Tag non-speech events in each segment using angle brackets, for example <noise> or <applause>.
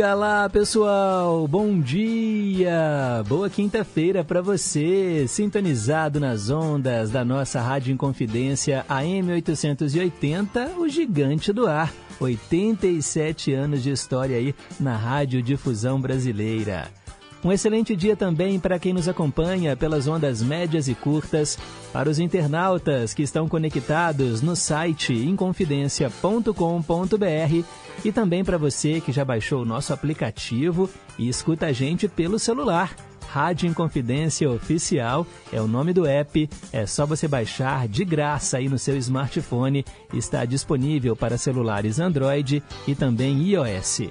Diga lá, pessoal. Bom dia. Boa quinta-feira para você, sintonizado nas ondas da nossa Rádio Inconfidência AM 880, o gigante do ar. 87 anos de história aí na Rádio Difusão Brasileira. Um excelente dia também para quem nos acompanha pelas ondas médias e curtas, para os internautas que estão conectados no site inconfidencia.com.br e também para você que já baixou o nosso aplicativo e escuta a gente pelo celular. Rádio Inconfidência Oficial é o nome do app, é só você baixar de graça aí no seu smartphone, está disponível para celulares Android e também iOS.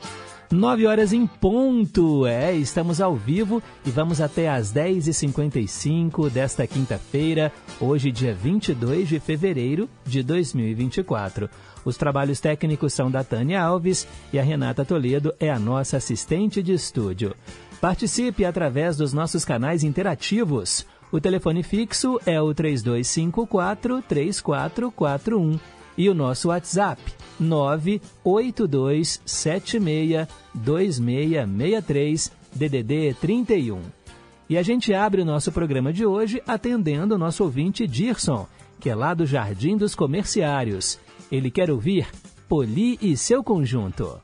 9 horas em ponto. É, estamos ao vivo e vamos até às 10h55 desta quinta-feira, hoje, dia 22 de fevereiro de 2024. Os trabalhos técnicos são da Tânia Alves e a Renata Toledo é a nossa assistente de estúdio. Participe através dos nossos canais interativos. O telefone fixo é o 3254 3441 e o nosso WhatsApp 982762663 DDD 31. E a gente abre o nosso programa de hoje atendendo o nosso ouvinte Dirson, que é lá do Jardim dos Comerciários. Ele quer ouvir Poli e seu conjunto.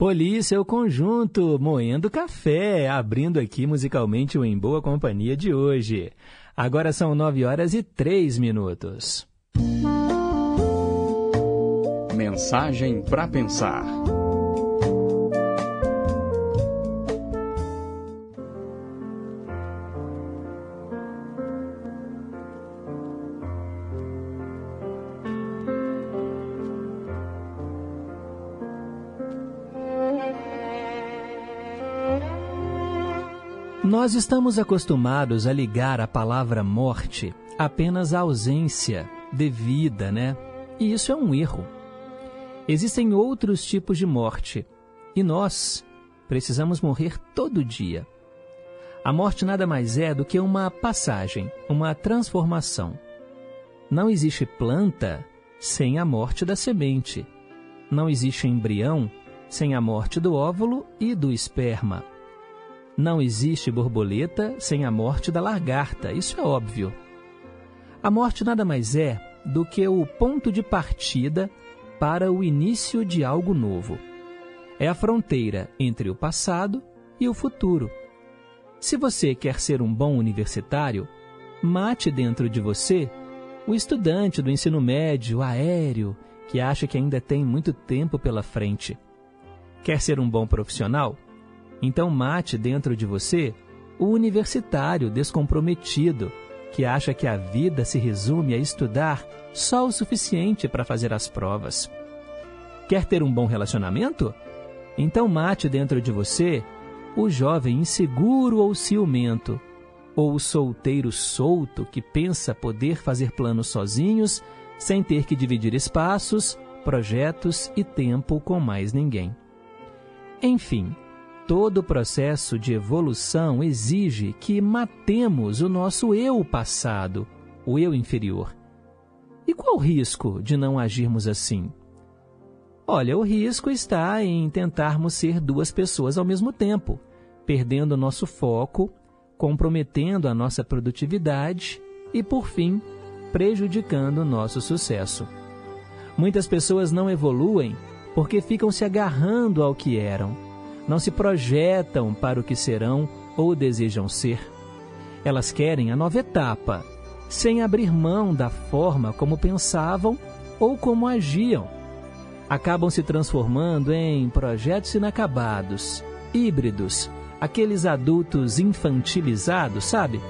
Poli seu conjunto, moendo café, abrindo aqui musicalmente o Em Boa Companhia de hoje. Agora são 9 horas e 3 minutos. Mensagem para pensar. Nós estamos acostumados a ligar a palavra morte apenas à ausência de vida, né? E isso é um erro. Existem outros tipos de morte e nós precisamos morrer todo dia. A morte nada mais é do que uma passagem, uma transformação. Não existe planta sem a morte da semente. Não existe embrião sem a morte do óvulo e do esperma. Não existe borboleta sem a morte da lagarta, isso é óbvio. A morte nada mais é do que o ponto de partida para o início de algo novo. É a fronteira entre o passado e o futuro. Se você quer ser um bom universitário, mate dentro de você o estudante do ensino médio aéreo que acha que ainda tem muito tempo pela frente. Quer ser um bom profissional? Então mate dentro de você o universitário descomprometido que acha que a vida se resume a estudar só o suficiente para fazer as provas. Quer ter um bom relacionamento? Então mate dentro de você o jovem inseguro ou ciumento, ou o solteiro solto que pensa poder fazer planos sozinhos sem ter que dividir espaços, projetos e tempo com mais ninguém. Enfim, todo o processo de evolução exige que matemos o nosso eu passado, o eu inferior. E qual o risco de não agirmos assim? Olha, o risco está em tentarmos ser duas pessoas ao mesmo tempo, perdendo nosso foco, comprometendo a nossa produtividade e, por fim, prejudicando nosso sucesso. Muitas pessoas não evoluem porque ficam se agarrando ao que eram, não se projetam para o que serão ou desejam ser. Elas querem a nova etapa, sem abrir mão da forma como pensavam ou como agiam acabam se transformando em projetos inacabados, híbridos, aqueles adultos infantilizados, sabe?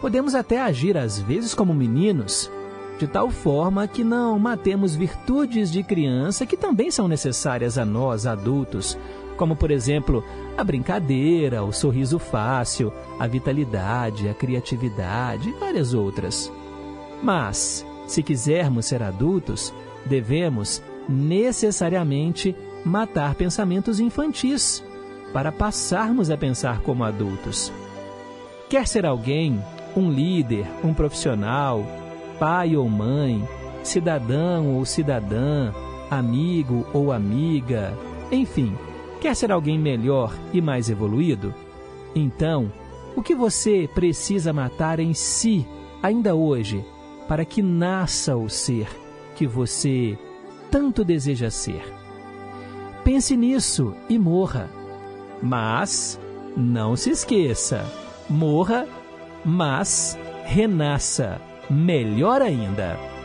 Podemos até agir às vezes como meninos, de tal forma que não matemos virtudes de criança que também são necessárias a nós, adultos, como por exemplo a brincadeira, o sorriso fácil, a vitalidade, a criatividade e várias outras. Mas, se quisermos ser adultos, devemos necessariamente matar pensamentos infantis para passarmos a pensar como adultos. Quer ser alguém, um líder, um profissional, pai ou mãe, cidadão ou cidadã, amigo ou amiga, enfim, quer ser alguém melhor e mais evoluído? Então, o que você precisa matar em si, ainda hoje, para que nasça o ser que você tanto deseja ser. Pense nisso e morra. Mas não se esqueça: morra, mas renasça. Melhor ainda.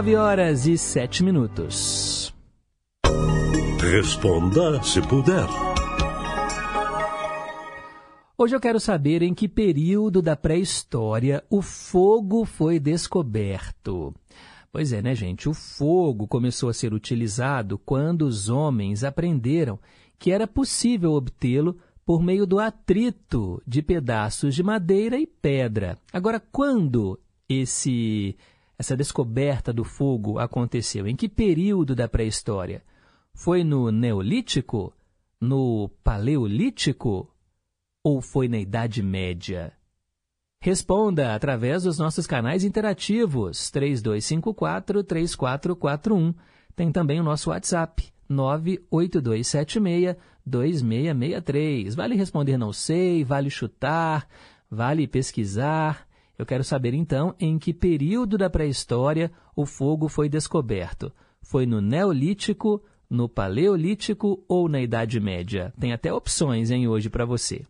Nove horas e sete minutos. Responda se puder. Hoje eu quero saber em que período da pré-história o fogo foi descoberto. Pois é, né, gente? O fogo começou a ser utilizado quando os homens aprenderam que era possível obtê-lo por meio do atrito de pedaços de madeira e pedra. Agora, quando esse essa descoberta do fogo aconteceu? Em que período da pré-história? Foi no Neolítico? No Paleolítico? Ou foi na Idade Média? Responda através dos nossos canais interativos 3254-3441. Tem também o nosso WhatsApp 98276-2663. Vale responder não sei, vale chutar, vale pesquisar. Eu quero saber então em que período da pré-história o fogo foi descoberto. Foi no Neolítico, no Paleolítico ou na Idade Média? Tem até opções em hoje para você.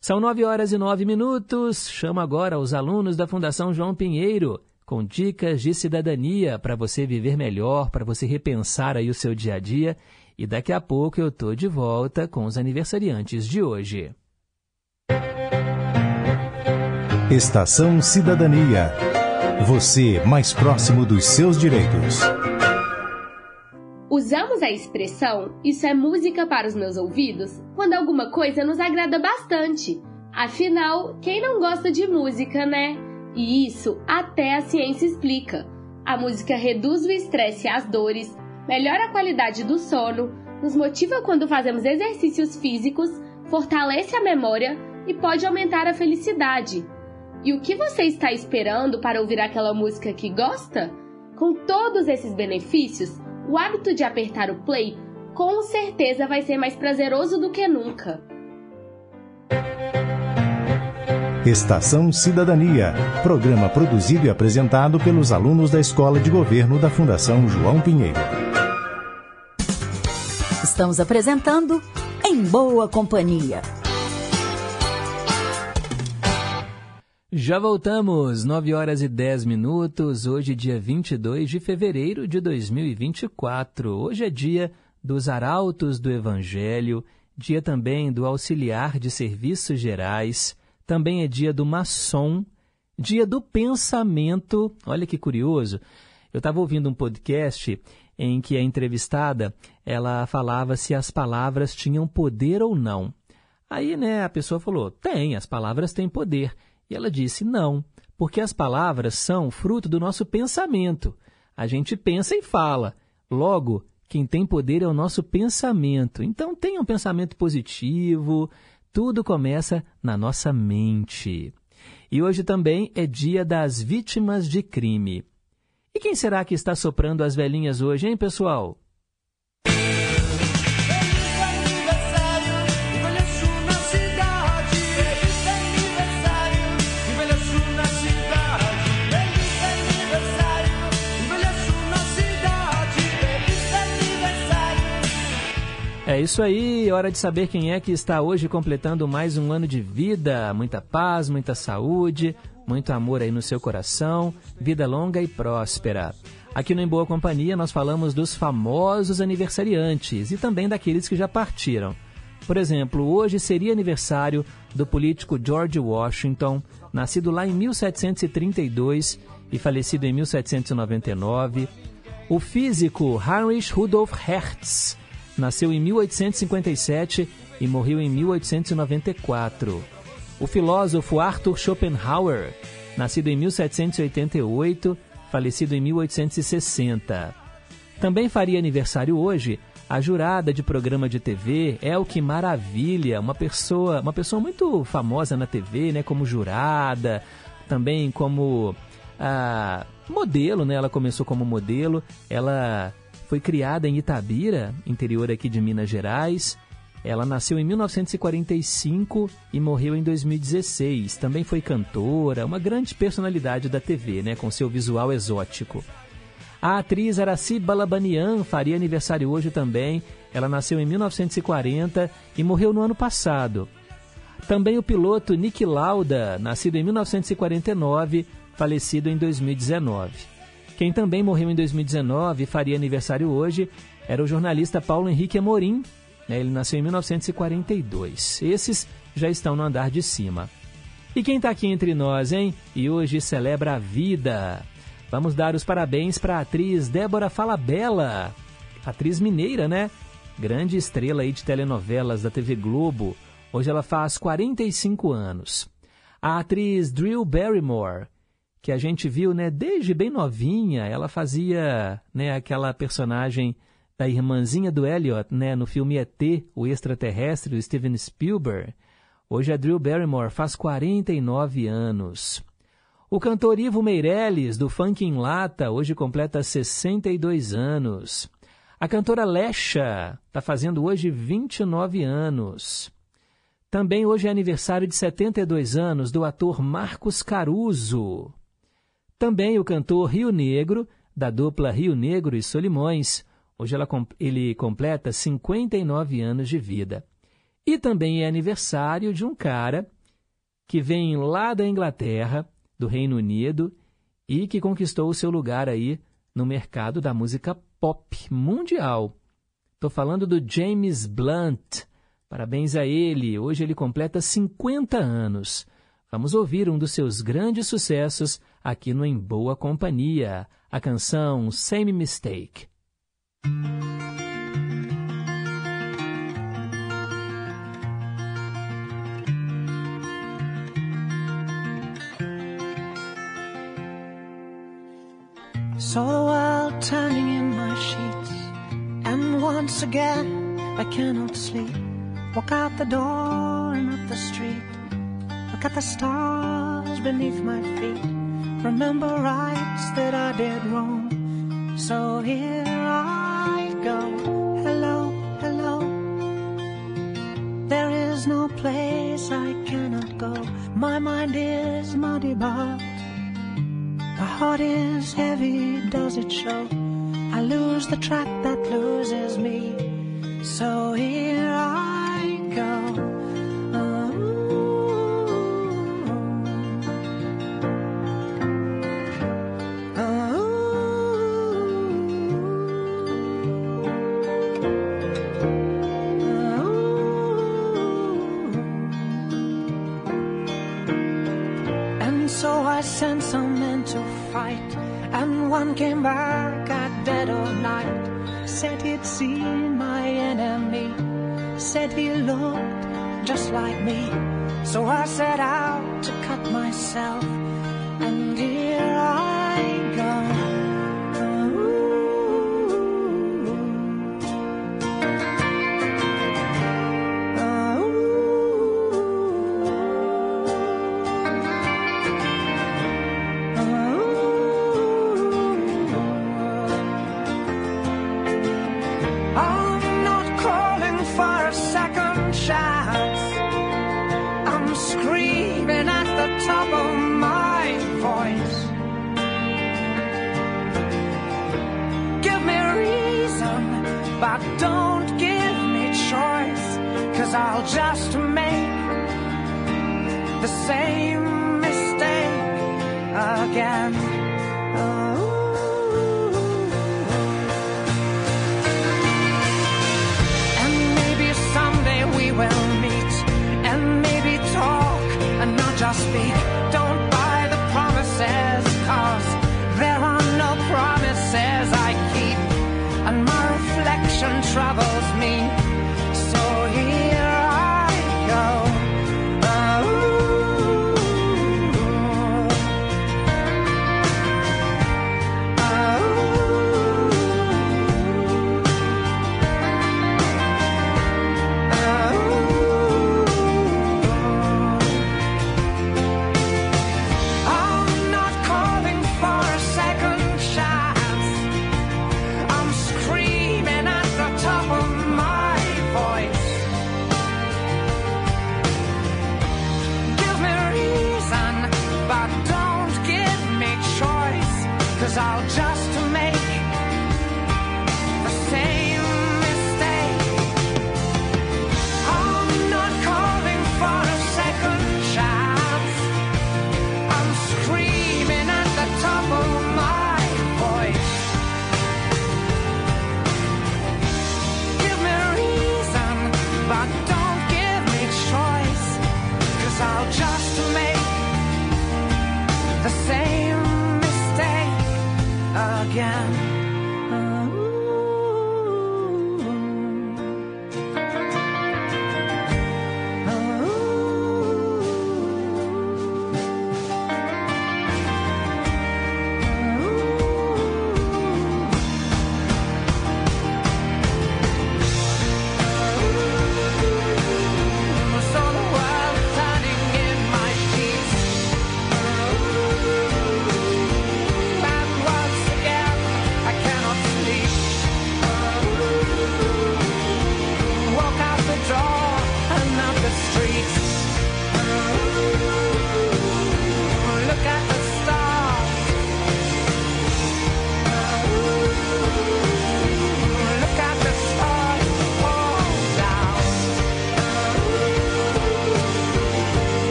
São nove horas e nove minutos. Chamo agora os alunos da Fundação João Pinheiro com dicas de cidadania para você viver melhor, para você repensar aí o seu dia a dia. E daqui a pouco eu estou de volta com os aniversariantes de hoje. Estação Cidadania. Você mais próximo dos seus direitos. Usamos a expressão isso é música para os meus ouvidos quando alguma coisa nos agrada bastante. Afinal, quem não gosta de música, né? E isso até a ciência explica. A música reduz o estresse e as dores, melhora a qualidade do sono, nos motiva quando fazemos exercícios físicos fortalece a memória e pode aumentar a felicidade. E o que você está esperando para ouvir aquela música que gosta? Com todos esses benefícios, o hábito de apertar o play com certeza vai ser mais prazeroso do que nunca. Estação Cidadania, programa produzido e apresentado pelos alunos da Escola de Governo da Fundação João Pinheiro. Estamos apresentando Em Boa Companhia. Já voltamos, 9 horas e 10 minutos, hoje dia 22 de fevereiro de 2024. Hoje é dia dos arautos do Evangelho, dia também do auxiliar de serviços gerais, também é dia do maçom, dia do pensamento. Olha que curioso. Eu estava ouvindo um podcast em que a entrevistada ela falava se as palavras tinham poder ou não. Aí, né, a pessoa falou: "Tem, as palavras têm poder". E ela disse: "Não, porque as palavras são fruto do nosso pensamento. A gente pensa e fala. Logo, quem tem poder é o nosso pensamento. Então, tenha um pensamento positivo. Tudo começa na nossa mente. E hoje também é dia das vítimas de crime. E quem será que está soprando as velhinhas hoje, hein, pessoal? É isso aí, hora de saber quem é que está hoje completando mais um ano de vida. Muita paz, muita saúde, muito amor aí no seu coração, vida longa e próspera. Aqui no Em Boa Companhia nós falamos dos famosos aniversariantes e também daqueles que já partiram. Por exemplo, hoje seria aniversário do político George Washington, nascido lá em 1732 e falecido em 1799. O físico Heinrich Rudolf Hertz, Nasceu em 1857 e morreu em 1894. O filósofo Arthur Schopenhauer, nascido em 1788, falecido em 1860. Também faria aniversário hoje a jurada de programa de TV Elke Maravilha, uma pessoa, uma pessoa muito famosa na TV, né, como jurada, também como ah, modelo, né? Ela começou como modelo, ela foi criada em Itabira, interior aqui de Minas Gerais. Ela nasceu em 1945 e morreu em 2016. Também foi cantora, uma grande personalidade da TV, né, com seu visual exótico. A atriz Araci Balabanian faria aniversário hoje também. Ela nasceu em 1940 e morreu no ano passado. Também o piloto Nick Lauda, nascido em 1949, falecido em 2019. Quem também morreu em 2019 e faria aniversário hoje era o jornalista Paulo Henrique Amorim. Né? Ele nasceu em 1942. Esses já estão no andar de cima. E quem está aqui entre nós, hein? E hoje celebra a vida. Vamos dar os parabéns para a atriz Débora Falabella, atriz mineira, né? Grande estrela aí de telenovelas da TV Globo. Hoje ela faz 45 anos. A atriz Drew Barrymore, que a gente viu, né, desde bem novinha, ela fazia, né, aquela personagem da irmãzinha do Elliot, né, no filme ET, o extraterrestre, do Steven Spielberg. Hoje a Drew Barrymore faz 49 anos. O cantor Ivo Meirelles, do Funk em Lata, hoje completa 62 anos. A cantora Lesha está fazendo hoje 29 anos. Também hoje é aniversário de 72 anos do ator Marcos Caruso. Também o cantor Rio Negro, da dupla Rio Negro e Solimões. Hoje ela, ele completa 59 anos de vida. E também é aniversário de um cara que vem lá da Inglaterra, do Reino Unido, e que conquistou o seu lugar aí no mercado da música pop mundial. Estou falando do James Blunt. Parabéns a ele. Hoje ele completa 50 anos. Vamos ouvir um dos seus grandes sucessos aqui no Em Boa Companhia, a canção Same Mistake. Saw the world turning in my sheets, and once again I cannot sleep. Walk out the door and up the street. Look at the stars beneath my feet. Remember rights that I did wrong. So here I go. Hello, hello. There is no place I cannot go. My mind is muddy, but my heart is heavy. Does it show? I lose the track that loses me. So here I go.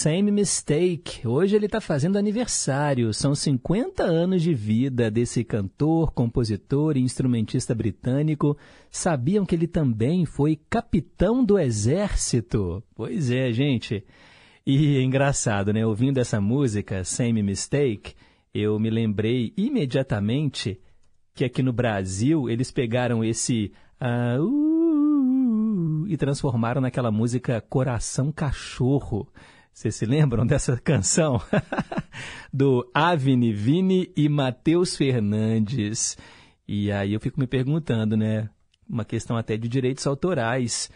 Same Mistake. Hoje ele está fazendo aniversário. São 50 anos de vida desse cantor, compositor e instrumentista britânico. Sabiam que ele também foi capitão do exército? Pois é, gente. E é engraçado, né? Ouvindo essa música, Same Mistake, eu me lembrei imediatamente que aqui no Brasil eles pegaram esse. ah, uh, e transformaram naquela música Coração Cachorro. Vocês se lembram dessa <laughs> canção? <laughs> Do Avni Vini e Matheus Fernandes. E aí eu fico me perguntando, né? Uma questão até de direitos autorais,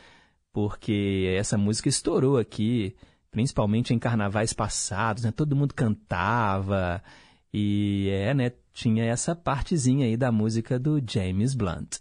porque essa música estourou aqui, principalmente em carnavais passados, né? Todo mundo cantava. E é, né? Tinha essa partezinha aí da música do James Blunt.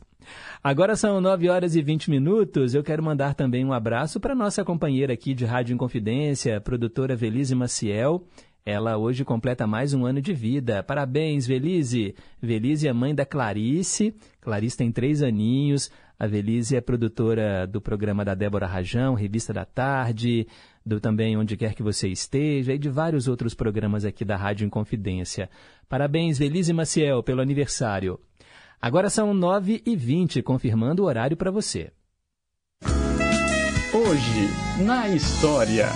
Agora são 9 horas e 20 minutos. Eu quero mandar também um abraço para nossa companheira aqui de Rádio Inconfidência, produtora Velise Maciel. Ela hoje completa mais um ano de vida. Parabéns, Velise! Velise é mãe da Clarice. Clarice tem três aninhos. A Velise é produtora do programa da Débora Rajão, Revista da Tarde, do também Onde Quer Que Você Esteja e de vários outros programas aqui da Rádio Inconfidência. Parabéns, Velise Maciel, pelo aniversário. Agora são 9h20, confirmando o horário para você. Hoje, na história.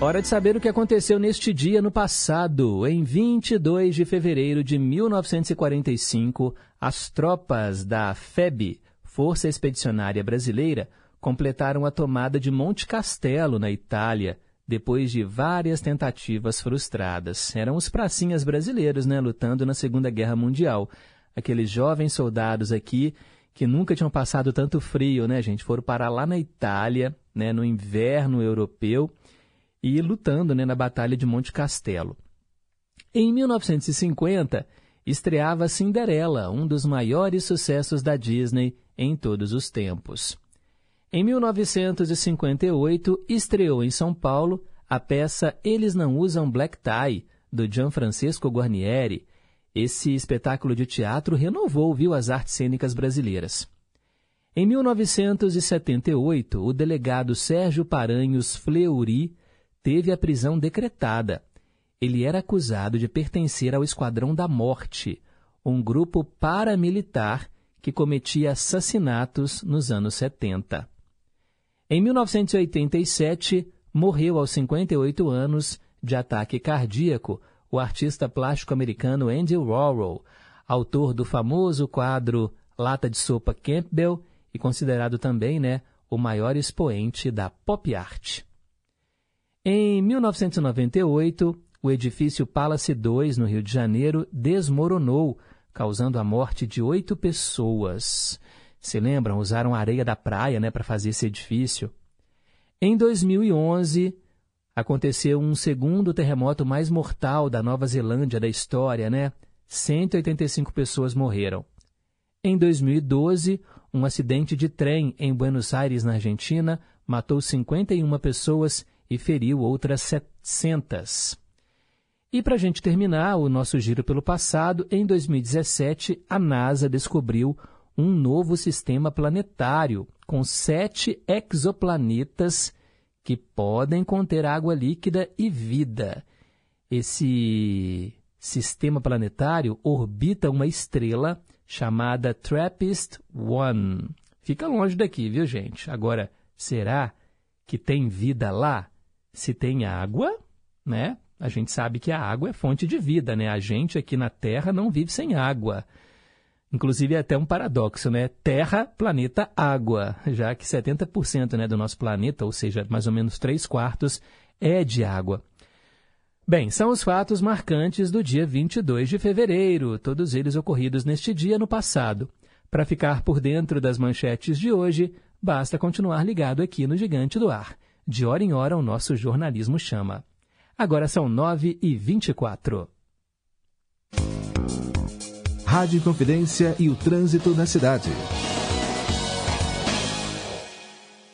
Hora de saber o que aconteceu neste dia no passado. Em 22 de fevereiro de 1945, as tropas da FEB, Força Expedicionária Brasileira, completaram a tomada de Monte Castelo, na Itália, depois de várias tentativas frustradas. Eram os pracinhas brasileiros, né, lutando na Segunda Guerra Mundial. Aqueles jovens soldados aqui que nunca tinham passado tanto frio, né, gente? Foram parar lá na Itália, né, no inverno europeu e lutando, né, na Batalha de Monte Castelo. Em 1950, estreava Cinderela, um dos maiores sucessos da Disney em todos os tempos. Em 1958, estreou em São Paulo a peça Eles Não Usam Black Tie, do Gianfrancesco Guarnieri. Esse espetáculo de teatro renovou viu, as artes cênicas brasileiras. Em 1978, o delegado Sérgio Paranhos Fleury teve a prisão decretada. Ele era acusado de pertencer ao Esquadrão da Morte, um grupo paramilitar que cometia assassinatos nos anos 70. Em 1987, morreu aos 58 anos de ataque cardíaco o artista plástico americano Andy Warhol, autor do famoso quadro Lata de Sopa Campbell e considerado também né, o maior expoente da pop art. Em 1998, o edifício Palace 2, no Rio de Janeiro, desmoronou, causando a morte de oito pessoas. Se lembram? Usaram areia da praia né, para fazer esse edifício. Em 2011, aconteceu um segundo terremoto mais mortal da Nova Zelândia da história, né? 185 pessoas morreram. Em 2012, um acidente de trem em Buenos Aires, na Argentina, matou 51 pessoas e feriu outras 700. E para a gente terminar o nosso giro pelo passado, em 2017, a NASA descobriu um novo sistema planetário com sete exoplanetas que podem conter água líquida e vida. Esse sistema planetário orbita uma estrela chamada TRAPPIST-1. Fica longe daqui, viu, gente? Agora, será que tem vida lá? Se tem água, né? A gente sabe que a água é fonte de vida, né? A gente aqui na Terra não vive sem água. Inclusive é até um paradoxo, né? Terra, planeta, água, já que 70% né, do nosso planeta, ou seja, mais ou menos 3 quartos, é de água. Bem, são os fatos marcantes do dia 22 de fevereiro, todos eles ocorridos neste dia no passado. Para ficar por dentro das manchetes de hoje, basta continuar ligado aqui no Gigante do Ar. De hora em hora, o nosso jornalismo chama. Agora são 9 e 24 Rádio Confidência e o trânsito na cidade.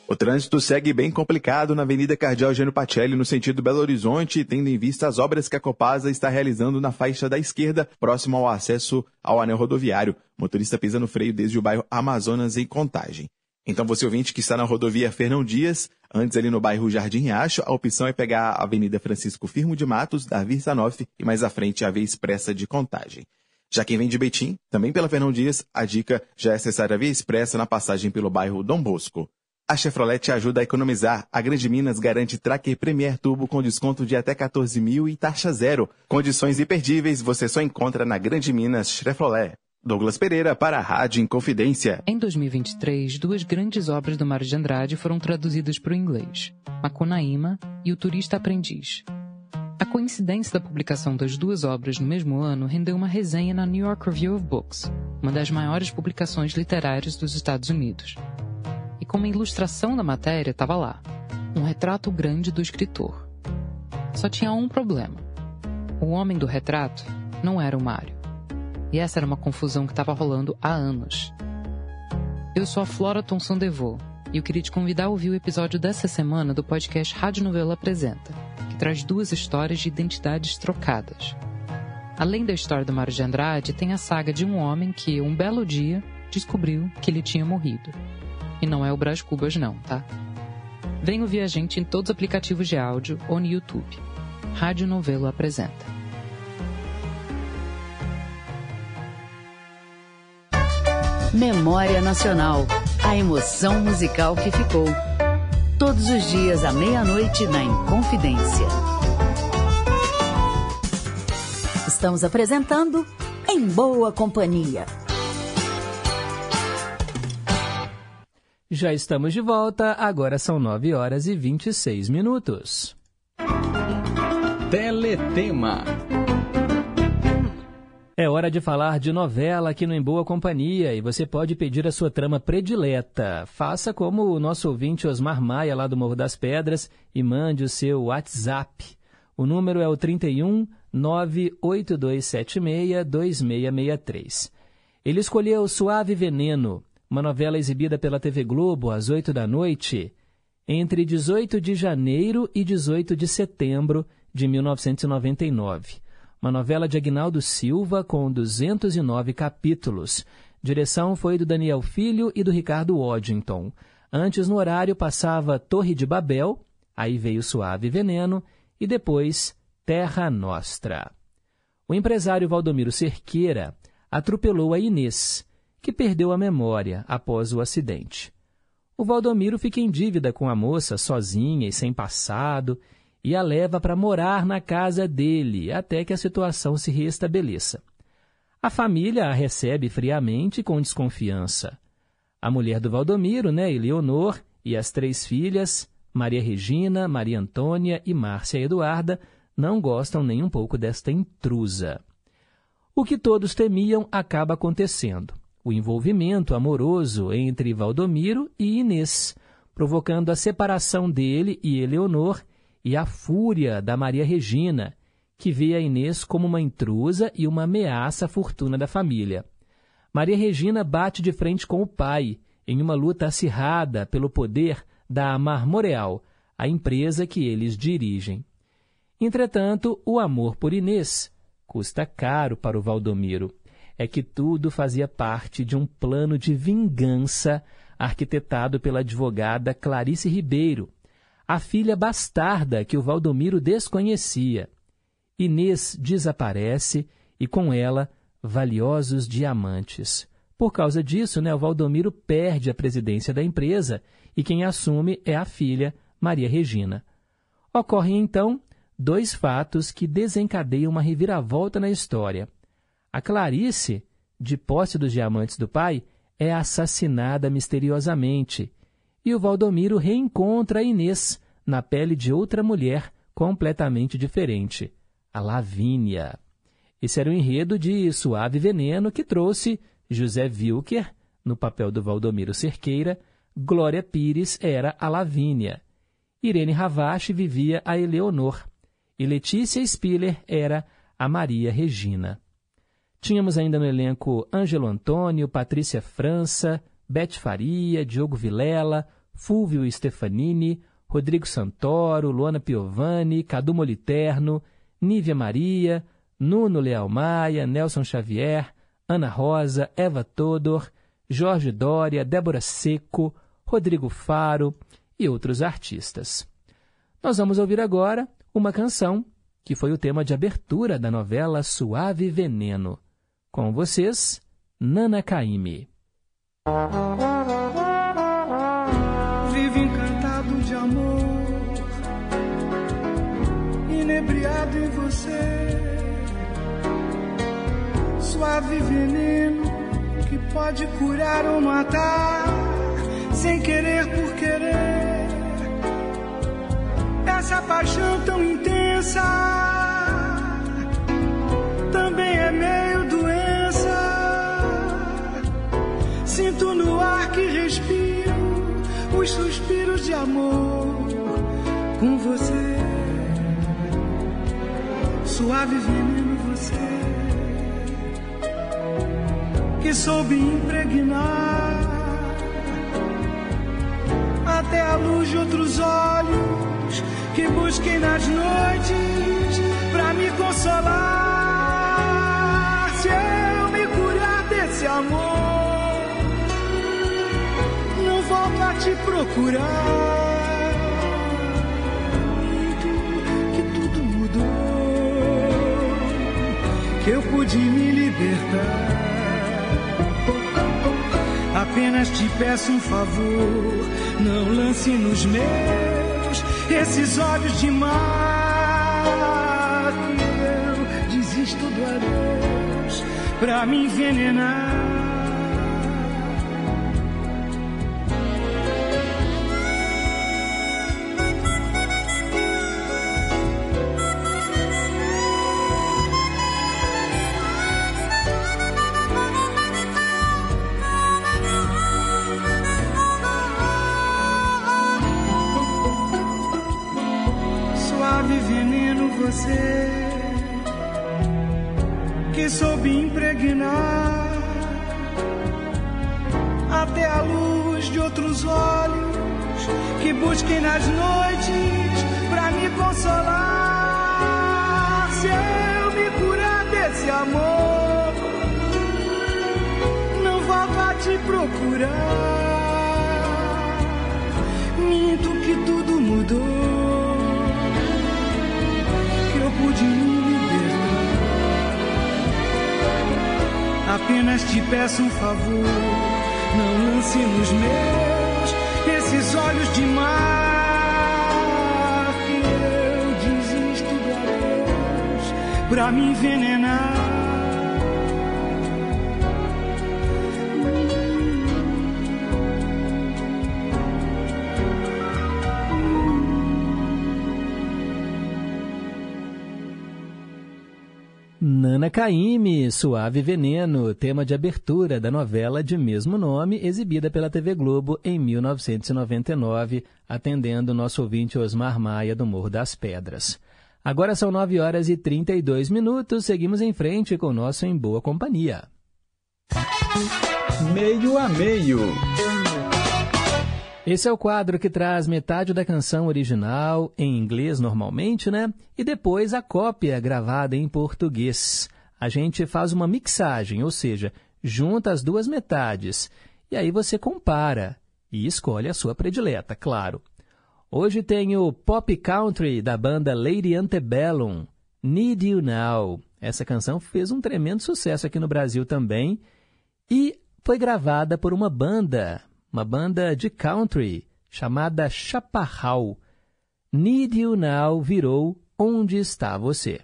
O trânsito segue bem complicado na Avenida Cardeal Gênio Pacelli, no sentido Belo Horizonte, tendo em vista as obras que a Copasa está realizando na faixa da esquerda, próximo ao acesso ao anel rodoviário. Motorista pisa no freio desde o bairro Amazonas, em Contagem. Então, você ouvinte que está na rodovia Fernão Dias, antes ali no bairro Jardim Riacho, a opção é pegar a Avenida Francisco Firmo de Matos, da Virsanoff, e mais à frente a Via Expressa de Contagem. Já quem vem de Betim, também pela Fernão Dias, a dica já é acessar a Via Expressa na passagem pelo bairro Dom Bosco. A Chevrolet te ajuda a economizar. A Grande Minas garante Tracker Premier Turbo com desconto de até 14 mil e taxa zero. Condições imperdíveis você só encontra na Grande Minas Chevrolet. Douglas Pereira para a Rádio Inconfidência. Em 2023, duas grandes obras do Mário de Andrade foram traduzidas para o inglês: Macunaíma e O Turista Aprendiz. A coincidência da publicação das duas obras no mesmo ano rendeu uma resenha na New York Review of Books, uma das maiores publicações literárias dos Estados Unidos. E como ilustração da matéria estava lá, um retrato grande do escritor. Só tinha um problema. O homem do retrato não era o Mário. E essa era uma confusão que estava rolando há anos. Eu sou a Flora Thomson Devô e eu queria te convidar a ouvir o episódio dessa semana do podcast Rádio Novela Apresenta, traz duas histórias de identidades trocadas. Além da história do Mário de Andrade, tem a saga de um homem que, um belo dia, descobriu que ele tinha morrido. E não é o Brás Cubas não, tá? Vem ouvir a gente em todos os aplicativos de áudio ou no YouTube. Rádio Novelo Apresenta. Memória Nacional. A emoção musical que ficou. Todos os dias à meia-noite na Inconfidência. Estamos apresentando Em Boa Companhia. Já estamos de volta, agora são 9 horas e 26 minutos. Teletema. É hora de falar de novela aqui no Em Boa Companhia e você pode pedir a sua trama predileta. Faça como o nosso ouvinte Osmar Maia, lá do Morro das Pedras, e mande o seu WhatsApp. O número é o 31 98276 2663. Ele escolheu Suave Veneno, uma novela exibida pela TV Globo às 8 da noite, entre 18 de janeiro e 18 de setembro de 1999 uma novela de Agnaldo Silva com 209 capítulos. Direção foi do Daniel Filho e do Ricardo Waddington. Antes, no horário, passava Torre de Babel, aí veio Suave Veneno e depois Terra Nostra. O empresário Valdomiro Cerqueira atropelou a Inês, que perdeu a memória após o acidente. O Valdomiro fica em dívida com a moça, sozinha e sem passado, e a leva para morar na casa dele até que a situação se restabeleça. A família a recebe friamente com desconfiança. A mulher do Valdomiro, né, Eleonor, e as três filhas, Maria Regina, Maria Antônia e Márcia Eduarda, não gostam nem um pouco desta intrusa. O que todos temiam acaba acontecendo. O envolvimento amoroso entre Valdomiro e Inês, provocando a separação dele e Eleonor e a fúria da Maria Regina, que vê a Inês como uma intrusa e uma ameaça à fortuna da família. Maria Regina bate de frente com o pai, em uma luta acirrada pelo poder da Marmoreal, a empresa que eles dirigem. Entretanto, o amor por Inês custa caro para o Valdomiro. É que tudo fazia parte de um plano de vingança arquitetado pela advogada Clarice Ribeiro, a filha bastarda que o Valdomiro desconhecia. Inês desaparece e com ela valiosos diamantes. Por causa disso, né, o Valdomiro perde a presidência da empresa e quem assume é a filha Maria Regina. Ocorrem então dois fatos que desencadeiam uma reviravolta na história. A Clarice, de posse dos diamantes do pai, é assassinada misteriosamente e o Valdomiro reencontra a Inês na pele de outra mulher completamente diferente, a Lavínia. Esse era o enredo de Suave Veneno que trouxe José Wilker, no papel do Valdomiro Cerqueira, Glória Pires era a Lavínia, Irene Ravache vivia a Eleonor e Letícia Spiller era a Maria Regina. Tínhamos ainda no elenco Ângelo Antônio, Patrícia França, Bete Faria, Diogo Vilela, Fúvio Stefanini, Rodrigo Santoro, Luana Piovani, Cadu Moliterno, Nívia Maria, Nuno Leal Maia, Nelson Xavier, Ana Rosa, Eva Todor, Jorge Dória, Débora Seco, Rodrigo Faro e outros artistas. Nós vamos ouvir agora uma canção que foi o tema de abertura da novela Suave Veneno. Com vocês, Nana Caime. inebriado em você. suave veneno que pode curar ou matar, sem querer por querer. Essa paixão tão intensa também é meio amor com você. Suave veneno você que soube impregnar até a luz de outros olhos que busquei nas noites pra me consolar. Se eu me curar desse amor, não volto a te procurar. Que tudo mudou, que eu pude me libertar. Apenas te peço um favor, não lance nos meus esses olhos de mar eu desisto do adeus pra me envenenar. Peço um favor, não lance nos meus esses olhos de mar que eu desisto do adeus pra me envenenar. Caymmi, Suave Veneno, tema de abertura da novela de mesmo nome, exibida pela TV Globo em 1999, atendendo nosso ouvinte Osmar Maia do Morro das Pedras. Agora são 9 horas e 32 minutos, seguimos em frente com o nosso Em Boa Companhia. Meio a meio. Esse é o quadro que traz metade da canção original, em inglês normalmente, né? E depois a cópia gravada em português. A gente faz uma mixagem, ou seja, junta as duas metades. E aí você compara e escolhe a sua predileta, claro. Hoje tem o Pop Country da banda Lady Antebellum, Need You Now. Essa canção fez um tremendo sucesso aqui no Brasil também e foi gravada por uma banda uma banda de country chamada Chaparral. Need You Now virou Onde Está Você?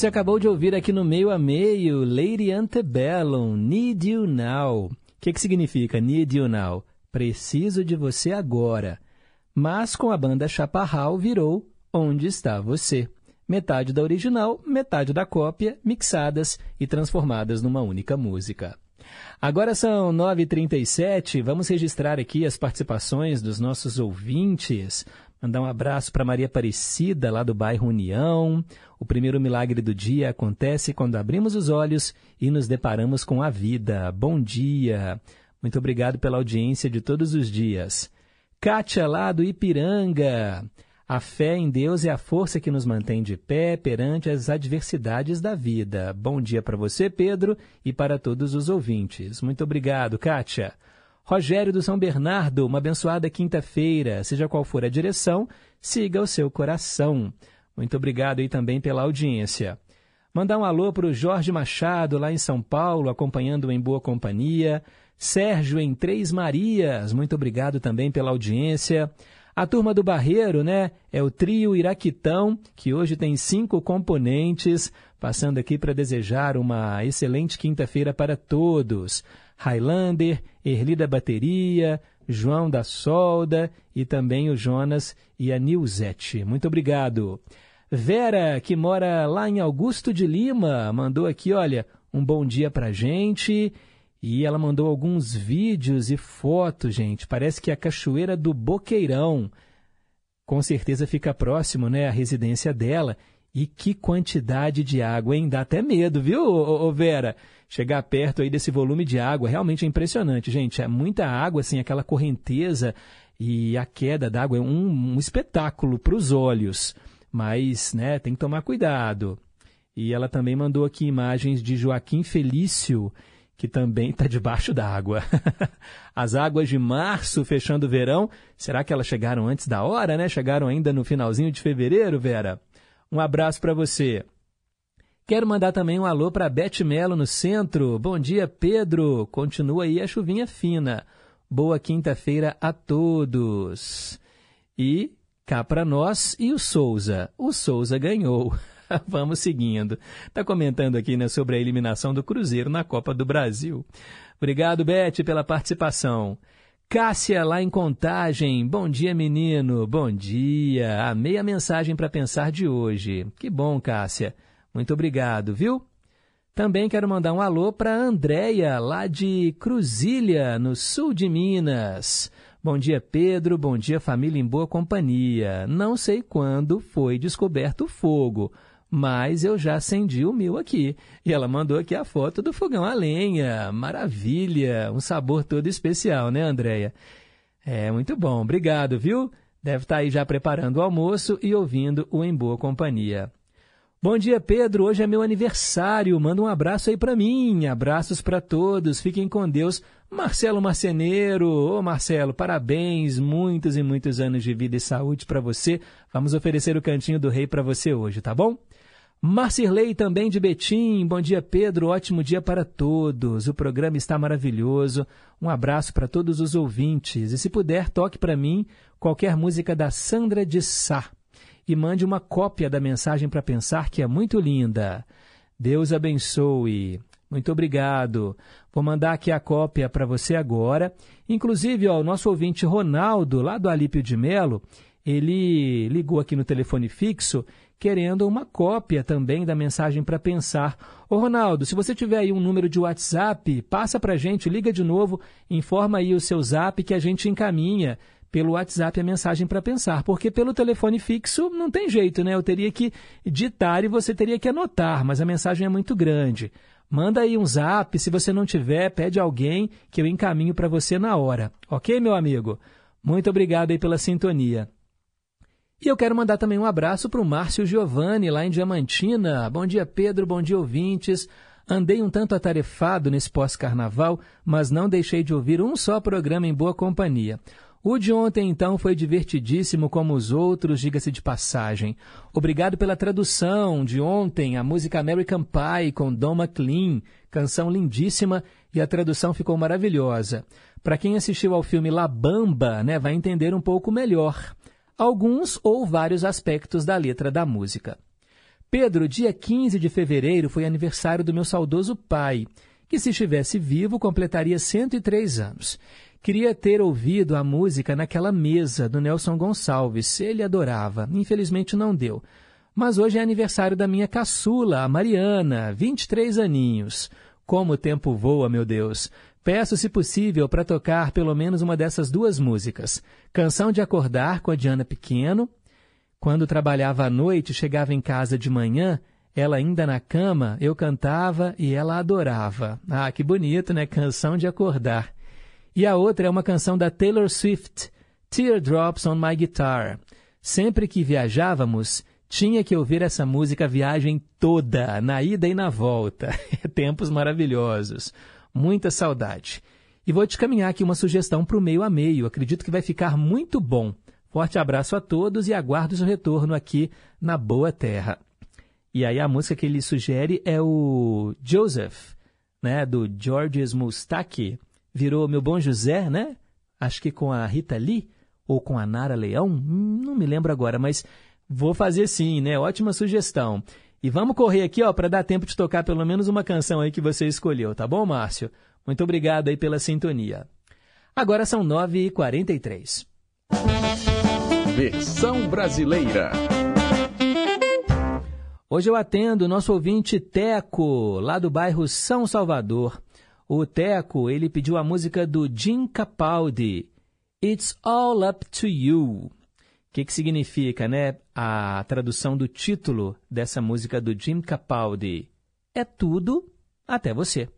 Você acabou de ouvir aqui no meio a meio Lady Antebellum, Need You Now. O que, que significa Need You Now? Preciso de você agora. Mas com a banda Chaparral virou Onde Está Você? Metade da original, metade da cópia, mixadas e transformadas numa única música. Agora são 9h37, vamos registrar aqui as participações dos nossos ouvintes. Mandar um abraço para Maria Aparecida, lá do bairro União. O primeiro milagre do dia acontece quando abrimos os olhos e nos deparamos com a vida. Bom dia! Muito obrigado pela audiência de todos os dias. Kátia, lá do Ipiranga. A fé em Deus é a força que nos mantém de pé perante as adversidades da vida. Bom dia para você, Pedro, e para todos os ouvintes. Muito obrigado, Kátia. Rogério do São Bernardo, uma abençoada quinta-feira. Seja qual for a direção, siga o seu coração. Muito obrigado aí também pela audiência. Mandar um alô para o Jorge Machado, lá em São Paulo, acompanhando em boa companhia. Sérgio em Três Marias, muito obrigado também pela audiência. A turma do Barreiro, né? É o trio Iraquitão, que hoje tem cinco componentes, passando aqui para desejar uma excelente quinta-feira para todos. Highlander, Erli da Bateria, João da Solda e também o Jonas e a Nilzete. Muito obrigado. Vera, que mora lá em Augusto de Lima, mandou aqui, olha, um bom dia pra gente. E ela mandou alguns vídeos e fotos, gente. Parece que é a Cachoeira do Boqueirão. Com certeza fica próximo, né, a residência dela. E que quantidade de água, hein? Dá até medo, viu, ô, Vera? Chegar perto aí desse volume de água realmente é impressionante, gente. É muita água, assim, aquela correnteza e a queda d'água é um, um espetáculo para os olhos. Mas, né, tem que tomar cuidado. E ela também mandou aqui imagens de Joaquim Felício, que também está debaixo da água. <laughs> As águas de março fechando o verão, será que elas chegaram antes da hora, né? Chegaram ainda no finalzinho de fevereiro, Vera? Um abraço para você. Quero mandar também um alô para Beth Melo no centro. Bom dia, Pedro. Continua aí a chuvinha fina. Boa quinta-feira a todos. E cá para nós e o Souza. O Souza ganhou. <laughs> Vamos seguindo. Está comentando aqui né, sobre a eliminação do Cruzeiro na Copa do Brasil. Obrigado, Beth, pela participação. Cássia, lá em Contagem. Bom dia, menino. Bom dia. Amei a mensagem para pensar de hoje. Que bom, Cássia. Muito obrigado, viu? Também quero mandar um alô para Andréia, lá de Cruzilha, no sul de Minas. Bom dia, Pedro. Bom dia, família em boa companhia. Não sei quando foi descoberto o fogo, mas eu já acendi o meu aqui. E ela mandou aqui a foto do fogão a lenha. Maravilha! Um sabor todo especial, né, Andréia? É, muito bom. Obrigado, viu? Deve estar aí já preparando o almoço e ouvindo o Em Boa Companhia. Bom dia, Pedro. Hoje é meu aniversário. Manda um abraço aí para mim. Abraços para todos. Fiquem com Deus. Marcelo Marceneiro. Ô, Marcelo, parabéns. Muitos e muitos anos de vida e saúde para você. Vamos oferecer o cantinho do rei para você hoje, tá bom? Marcirley também de Betim. Bom dia, Pedro. Ótimo dia para todos. O programa está maravilhoso. Um abraço para todos os ouvintes. E se puder, toque para mim qualquer música da Sandra de Sá e mande uma cópia da mensagem para pensar que é muito linda. Deus abençoe. Muito obrigado. Vou mandar aqui a cópia para você agora. Inclusive, ó, o nosso ouvinte Ronaldo, lá do Alípio de Melo, ele ligou aqui no telefone fixo querendo uma cópia também da mensagem para pensar. Ô Ronaldo, se você tiver aí um número de WhatsApp, passa para a gente, liga de novo, informa aí o seu zap que a gente encaminha pelo WhatsApp a mensagem para pensar, porque pelo telefone fixo não tem jeito, né? Eu teria que ditar e você teria que anotar, mas a mensagem é muito grande. Manda aí um zap, se você não tiver, pede alguém que eu encaminho para você na hora. Ok, meu amigo? Muito obrigado aí pela sintonia. E eu quero mandar também um abraço para o Márcio Giovanni, lá em Diamantina. Bom dia, Pedro. Bom dia, ouvintes. Andei um tanto atarefado nesse pós-carnaval, mas não deixei de ouvir um só programa em boa companhia. O de ontem, então, foi divertidíssimo como os outros, diga-se de passagem. Obrigado pela tradução de ontem, a música American Pie com Don McLean, canção lindíssima e a tradução ficou maravilhosa. Para quem assistiu ao filme La Bamba, né, vai entender um pouco melhor alguns ou vários aspectos da letra da música. Pedro, dia 15 de fevereiro foi aniversário do meu saudoso pai, que se estivesse vivo completaria 103 anos. Queria ter ouvido a música naquela mesa do Nelson Gonçalves. Ele adorava. Infelizmente não deu. Mas hoje é aniversário da minha caçula, a Mariana, 23 aninhos. Como o tempo voa, meu Deus. Peço, se possível, para tocar pelo menos uma dessas duas músicas. Canção de Acordar, com a Diana Pequeno. Quando trabalhava à noite, chegava em casa de manhã, ela ainda na cama, eu cantava e ela adorava. Ah, que bonito, né? Canção de Acordar. E a outra é uma canção da Taylor Swift, Teardrops on My Guitar. Sempre que viajávamos, tinha que ouvir essa música a viagem toda, na ida e na volta. <laughs> Tempos maravilhosos. Muita saudade. E vou te caminhar aqui uma sugestão para o meio a meio. Acredito que vai ficar muito bom. Forte abraço a todos e aguardo seu retorno aqui na Boa Terra. E aí a música que ele sugere é o Joseph, né, do Georges Moustaki virou Meu Bom José, né? Acho que com a Rita Lee ou com a Nara Leão, não me lembro agora, mas vou fazer sim, né? Ótima sugestão. E vamos correr aqui, ó, para dar tempo de tocar pelo menos uma canção aí que você escolheu, tá bom, Márcio? Muito obrigado aí pela sintonia. Agora são 9h43. Versão brasileira. Hoje eu atendo o nosso ouvinte Teco, lá do bairro São Salvador. O Teco, ele pediu a música do Jim Capaldi, It's All Up to You. O que, que significa, né? A tradução do título dessa música do Jim Capaldi. É tudo até você.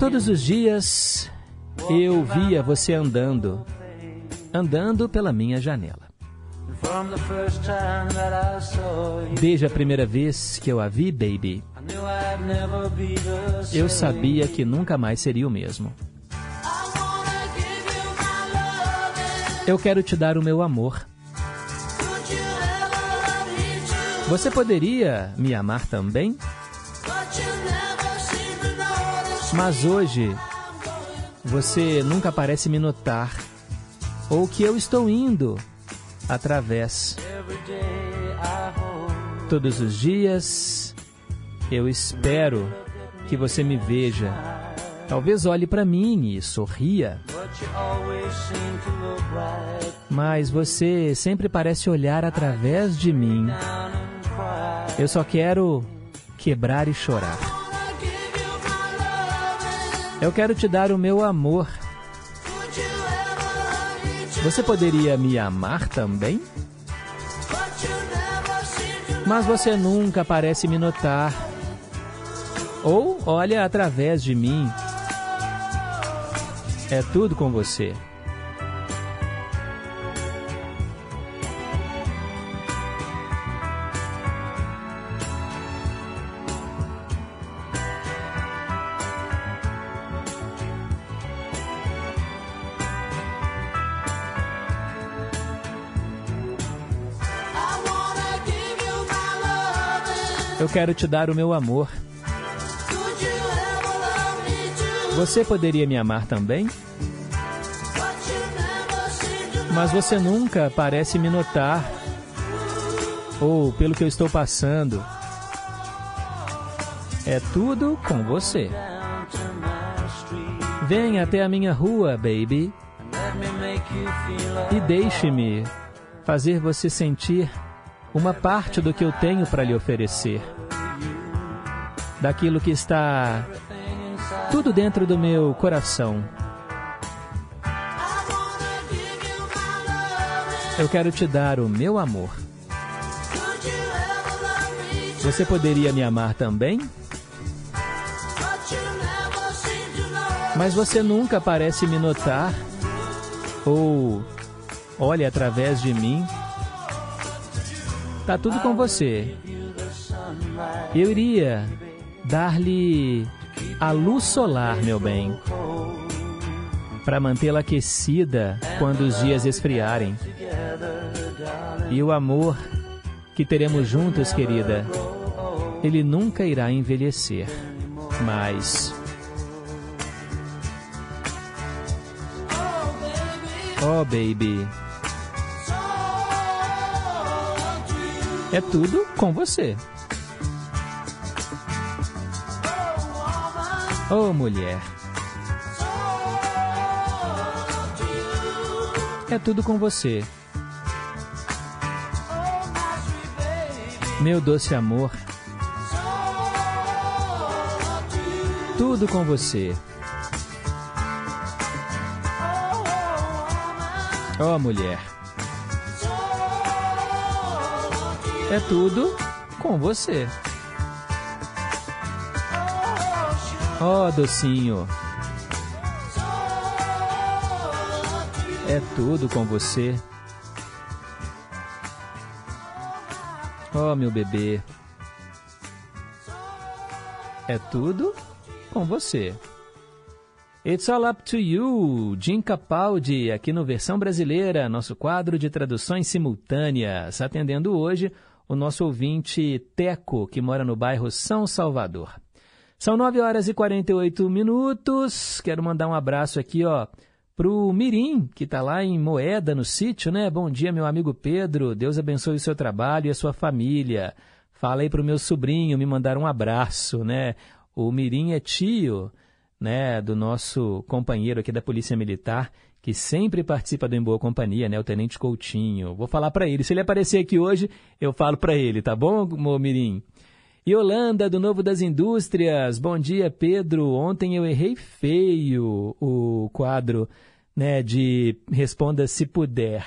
Todos os dias eu via você andando, andando pela minha janela. Desde a primeira vez que eu a vi, baby, eu sabia que nunca mais seria o mesmo. Eu quero te dar o meu amor. Você poderia me amar também? Mas hoje você nunca parece me notar ou que eu estou indo através. Todos os dias eu espero que você me veja. Talvez olhe para mim e sorria. Mas você sempre parece olhar através de mim. Eu só quero quebrar e chorar. Eu quero te dar o meu amor você poderia me amar também? Mas você nunca parece me notar. Ou olha através de mim. É tudo com você. Quero te dar o meu amor. Você poderia me amar também? Mas você nunca parece me notar, ou pelo que eu estou passando. É tudo com você. Venha até a minha rua, baby, e deixe-me fazer você sentir uma parte do que eu tenho para lhe oferecer. Daquilo que está tudo dentro do meu coração. Eu quero te dar o meu amor. Você poderia me amar também? Mas você nunca parece me notar ou olha através de mim. Tá tudo com você. Eu iria dar-lhe a luz solar, meu bem, para mantê-la aquecida quando os dias esfriarem. E o amor que teremos juntos, querida, ele nunca irá envelhecer. Mas. Oh, baby. É tudo com você. Oh, mulher. É tudo com você. Meu doce amor. Tudo com você. Oh, mulher. É tudo com você. Oh, docinho. É tudo com você. Oh, meu bebê. É tudo com você. It's All Up to You, Jim Capaldi, aqui no Versão Brasileira, nosso quadro de traduções simultâneas, atendendo hoje o nosso ouvinte Teco, que mora no bairro São Salvador. São 9 horas e 48 minutos. Quero mandar um abraço aqui, ó, pro Mirim, que está lá em Moeda, no sítio, né? Bom dia, meu amigo Pedro. Deus abençoe o seu trabalho e a sua família. Fala aí pro meu sobrinho me mandar um abraço, né? O Mirim é tio, né, do nosso companheiro aqui da Polícia Militar, que sempre participa do Em Boa Companhia, né, o Tenente Coutinho. Vou falar para ele. Se ele aparecer aqui hoje, eu falo para ele, tá bom, Mirim? Yolanda, do Novo das Indústrias. Bom dia, Pedro. Ontem eu errei feio o quadro né, de Responda se puder.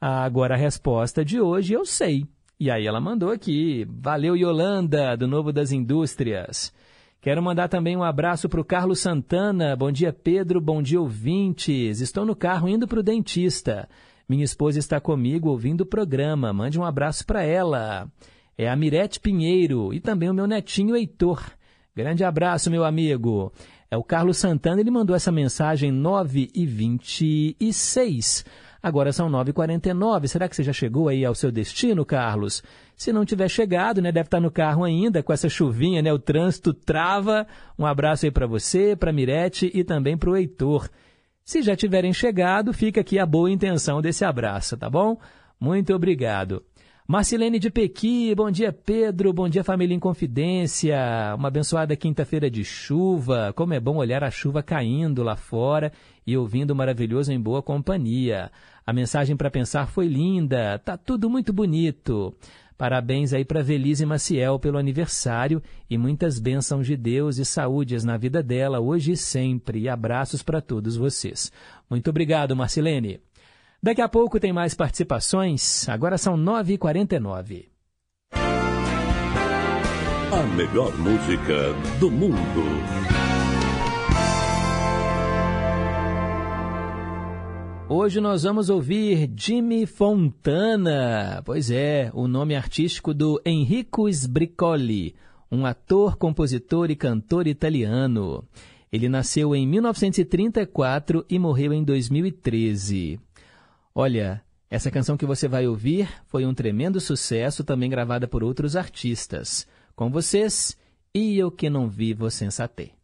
Agora a resposta de hoje eu sei. E aí ela mandou aqui. Valeu, Yolanda, do Novo das Indústrias. Quero mandar também um abraço para o Carlos Santana. Bom dia, Pedro. Bom dia, ouvintes. Estou no carro indo para o dentista. Minha esposa está comigo ouvindo o programa. Mande um abraço para ela é a Mirete Pinheiro e também o meu netinho Heitor. Grande abraço, meu amigo. É o Carlos Santana, ele mandou essa mensagem 9 e 26. Agora são 9h49. Será que você já chegou aí ao seu destino, Carlos? Se não tiver chegado, né, deve estar no carro ainda, com essa chuvinha, né? O trânsito trava. Um abraço aí para você, para Mirete e também para o Heitor. Se já tiverem chegado, fica aqui a boa intenção desse abraço, tá bom? Muito obrigado. Marcilene de Pequi, bom dia Pedro, bom dia família em confidência, uma abençoada quinta-feira de chuva, como é bom olhar a chuva caindo lá fora e ouvindo o maravilhoso em boa companhia. A mensagem para pensar foi linda, tá tudo muito bonito. Parabéns aí para Velise Maciel pelo aniversário e muitas bênçãos de Deus e saúdes na vida dela hoje e sempre. E abraços para todos vocês. Muito obrigado, Marcilene. Daqui a pouco tem mais participações. Agora são 9h49. A melhor música do mundo. Hoje nós vamos ouvir Jimmy Fontana. Pois é, o nome artístico do Enrico Sbricoli, um ator, compositor e cantor italiano. Ele nasceu em 1934 e morreu em 2013. Olha, essa canção que você vai ouvir foi um tremendo sucesso, também gravada por outros artistas. Com vocês, Io che non vivo senza te.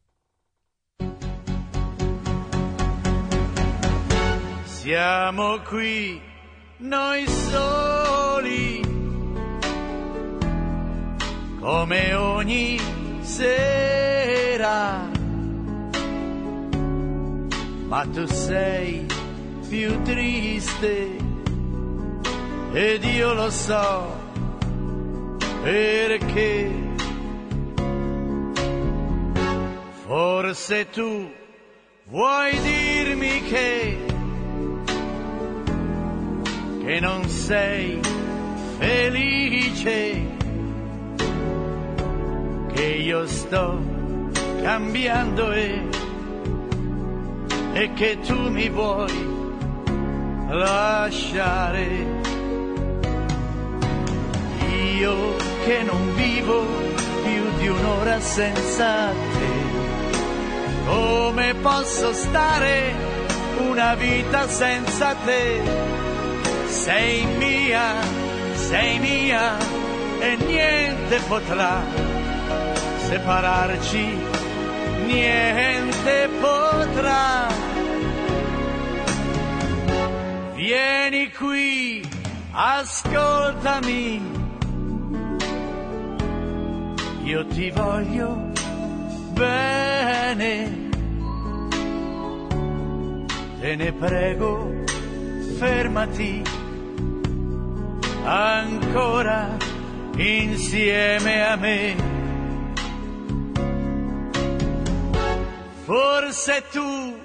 Siamo qui noi soli, come ogni sera, ma tu sei più triste ed io lo so perché. Forse tu vuoi dirmi che che non sei felice, che io sto cambiando e, e che tu mi vuoi lasciare. Io che non vivo più di un'ora senza te, come posso stare una vita senza te? sei mia, sei mia e niente potrà separarci, niente potrà. Vieni qui, ascoltami, io ti voglio bene, te ne prego, fermati. Ancora insieme a me. Forse tu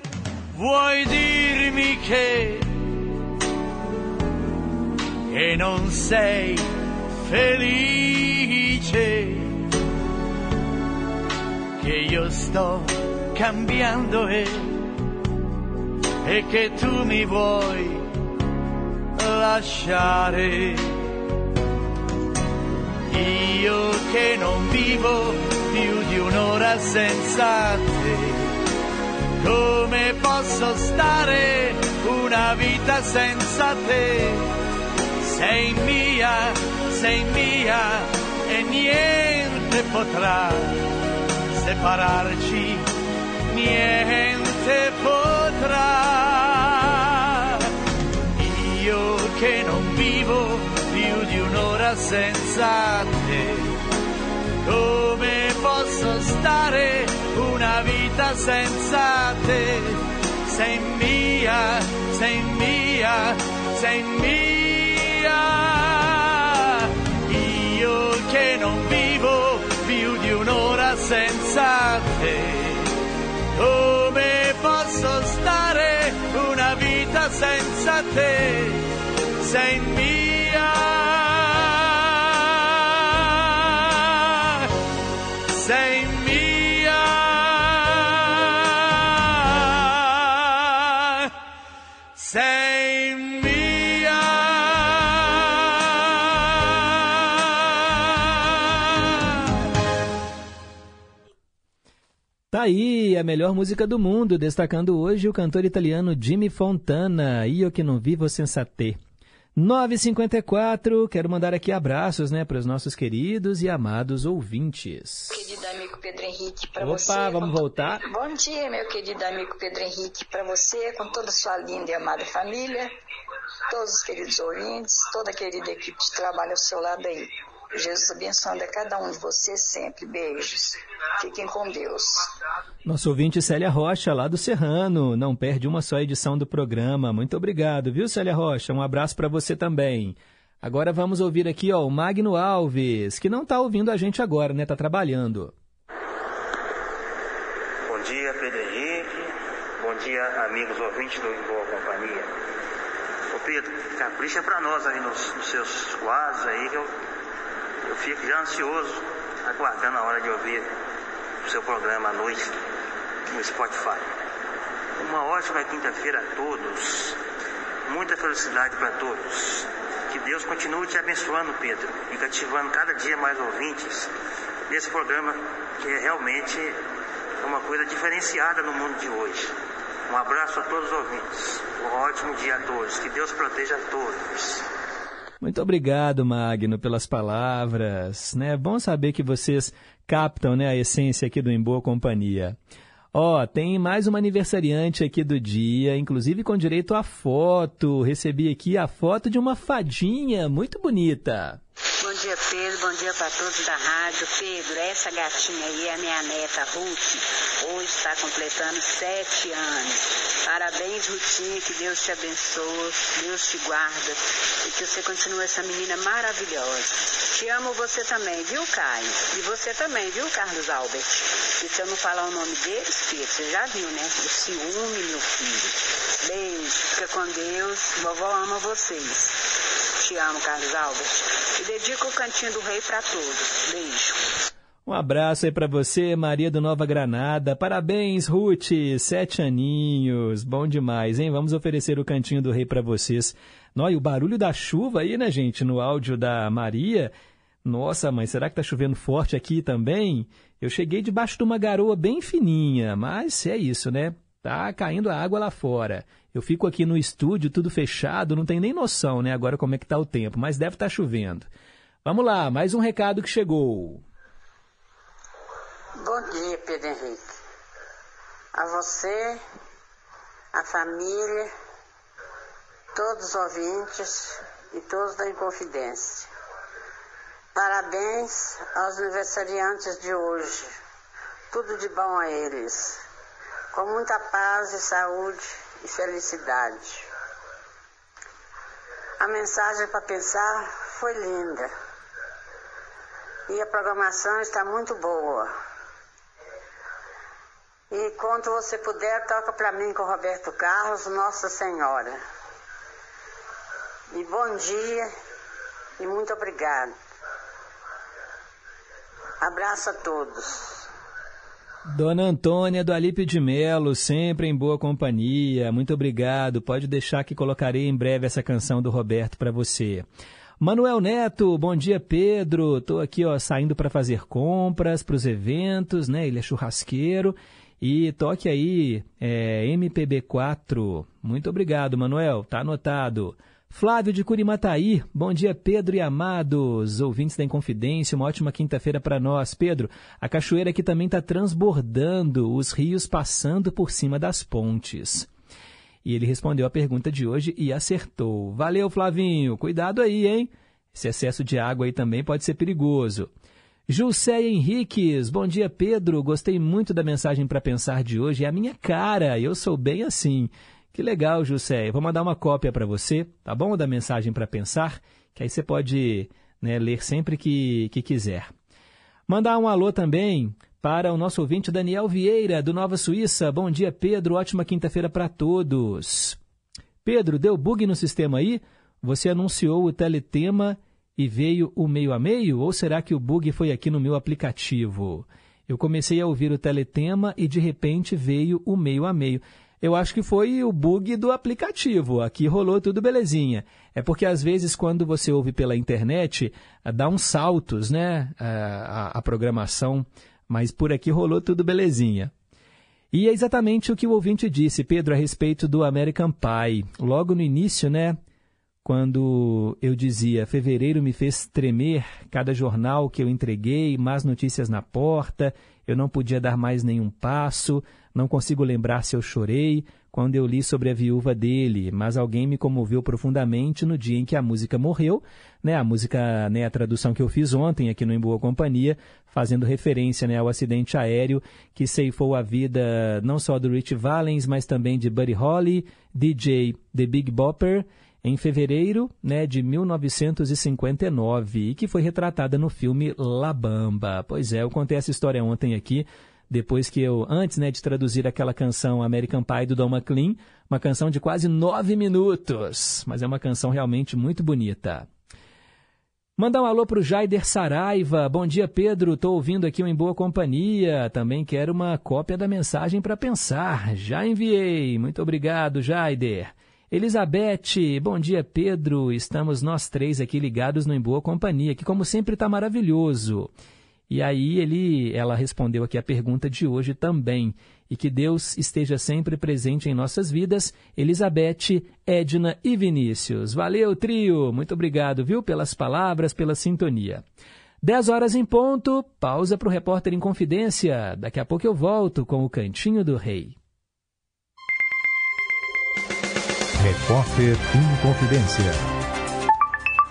vuoi dirmi che, che non sei felice, che io sto cambiando e, e che tu mi vuoi lasciare. Io che non vivo più di un'ora senza te, come posso stare una vita senza te? Sei mia, sei mia e niente potrà separarci, niente potrà io che non vivo più di un'ora senza te. Come posso stare una vita senza te? Sei mia, sei mia, sei mia. Io che non vivo più di un'ora senza te. Come posso stare una vita senza te? Sei mia. A melhor música do mundo, destacando hoje o cantor italiano Jimmy Fontana, Io que não vivo senza te. 954, quero mandar aqui abraços né, para os nossos queridos e amados ouvintes. Querido amigo Pedro Henrique, para Opa, você. vamos com- voltar? Bom dia, meu querido amigo Pedro Henrique, para você, com toda a sua linda e amada família, todos os queridos ouvintes, toda a querida equipe de trabalho ao seu lado aí. Jesus abençoando a cada um de vocês sempre. Beijos. Fiquem com Deus. Nosso ouvinte Célia Rocha, lá do Serrano, não perde uma só edição do programa. Muito obrigado, viu, Célia Rocha? Um abraço para você também. Agora vamos ouvir aqui ó, o Magno Alves, que não está ouvindo a gente agora, né? Está trabalhando. Bom dia, Pedro Henrique. Bom dia, amigos ouvintes do Em Boa Companhia. Ô Pedro, capricha pra nós aí nos, nos seus quadros aí, que eu, eu fico já ansioso, aguardando a hora de ouvir seu programa à noite no Spotify. Uma ótima quinta-feira a todos. Muita felicidade para todos. Que Deus continue te abençoando, Pedro, e cativando cada dia mais ouvintes desse programa que é realmente uma coisa diferenciada no mundo de hoje. Um abraço a todos os ouvintes. Um ótimo dia a todos. Que Deus proteja a todos. Muito obrigado, Magno, pelas palavras. Né? Bom saber que vocês captam né, a essência aqui do Em Boa Companhia. Ó, tem mais uma aniversariante aqui do dia, inclusive com direito a foto. Recebi aqui a foto de uma fadinha muito bonita. Bom dia, Pedro. Bom dia para todos da rádio. Pedro, essa gatinha aí é a minha neta Ruth. Hoje está completando sete anos. Parabéns, Rutinha. Que Deus te abençoe. Deus te guarda. E que você continue essa menina maravilhosa. Te amo você também, viu, Caio? E você também, viu, Carlos Albert? E se eu não falar o nome deles, Pedro, você já viu, né? O ciúme, meu filho. Beijo. Fica com Deus. Vovó ama vocês. Te amo, Carlos Albert. Dedico o Cantinho do Rei para todos. Beijo. Um abraço aí para você, Maria do Nova Granada. Parabéns, Ruth, sete aninhos. Bom demais, hein? Vamos oferecer o Cantinho do Rei para vocês. Nó, e o barulho da chuva aí, né, gente, no áudio da Maria. Nossa, mãe, será que tá chovendo forte aqui também? Eu cheguei debaixo de uma garoa bem fininha, mas é isso, né? Tá caindo a água lá fora. Eu fico aqui no estúdio, tudo fechado, não tenho nem noção, né, agora como é que tá o tempo, mas deve estar tá chovendo. Vamos lá, mais um recado que chegou. Bom dia, Pedro Henrique. A você, a família, todos os ouvintes e todos da Inconfidência. Parabéns aos aniversariantes de hoje. Tudo de bom a eles. Com muita paz e saúde e felicidade. A mensagem para pensar foi linda. E a programação está muito boa. E quando você puder, toca para mim com Roberto Carlos, Nossa Senhora. E bom dia e muito obrigado. Abraço a todos. Dona Antônia do Alípio de Melo, sempre em boa companhia. Muito obrigado. Pode deixar que colocarei em breve essa canção do Roberto para você. Manuel Neto, bom dia Pedro. Estou aqui ó, saindo para fazer compras para os eventos, né? Ele é churrasqueiro. E toque aí é, MPB4. Muito obrigado, Manuel. Tá anotado. Flávio de Curimataí, bom dia Pedro e amados, ouvintes da Inconfidência, uma ótima quinta-feira para nós. Pedro, a cachoeira aqui também está transbordando, os rios passando por cima das pontes. E ele respondeu a pergunta de hoje e acertou. Valeu, Flavinho, cuidado aí, hein? Esse excesso de água aí também pode ser perigoso. Jusceia Henriques, bom dia Pedro, gostei muito da mensagem para pensar de hoje, é a minha cara, eu sou bem assim. Que legal, José. Eu vou mandar uma cópia para você, tá bom? Da mensagem para pensar, que aí você pode né, ler sempre que, que quiser. Mandar um alô também para o nosso ouvinte Daniel Vieira, do Nova Suíça. Bom dia, Pedro. Ótima quinta-feira para todos. Pedro, deu bug no sistema aí? Você anunciou o teletema e veio o meio a meio? Ou será que o bug foi aqui no meu aplicativo? Eu comecei a ouvir o teletema e de repente veio o meio a meio. Eu acho que foi o bug do aplicativo. Aqui rolou tudo belezinha. É porque às vezes quando você ouve pela internet, eh, dá uns saltos, né? Eh, a, a programação. Mas por aqui rolou tudo belezinha. E é exatamente o que o ouvinte disse, Pedro, a respeito do American Pie. Logo no início, né? Quando eu dizia, fevereiro me fez tremer, cada jornal que eu entreguei, más notícias na porta, eu não podia dar mais nenhum passo, não consigo lembrar se eu chorei quando eu li sobre a viúva dele, mas alguém me comoveu profundamente no dia em que a música morreu, né? A música, né, a tradução que eu fiz ontem aqui no Em Boa Companhia, fazendo referência, né, ao acidente aéreo que ceifou a vida não só do Rich Valens, mas também de Buddy Holly, DJ The Big Bopper, em fevereiro né, de 1959 e que foi retratada no filme La Bamba. Pois é, eu contei essa história ontem aqui depois que eu, antes né, de traduzir aquela canção American Pie do Don McLean, uma canção de quase nove minutos, mas é uma canção realmente muito bonita. Mandar um alô para o Jaider Saraiva. Bom dia, Pedro. Estou ouvindo aqui Em Boa Companhia. Também quero uma cópia da mensagem para pensar. Já enviei. Muito obrigado, Jaider. Elizabeth, bom dia, Pedro. Estamos nós três aqui ligados no Em Boa Companhia, que como sempre está maravilhoso. E aí ele, ela respondeu aqui a pergunta de hoje também. E que Deus esteja sempre presente em nossas vidas. Elizabeth, Edna e Vinícius. Valeu, trio! Muito obrigado, viu, pelas palavras, pela sintonia. 10 horas em ponto, pausa para o repórter em confidência. Daqui a pouco eu volto com o Cantinho do Rei. Repórter em confidência.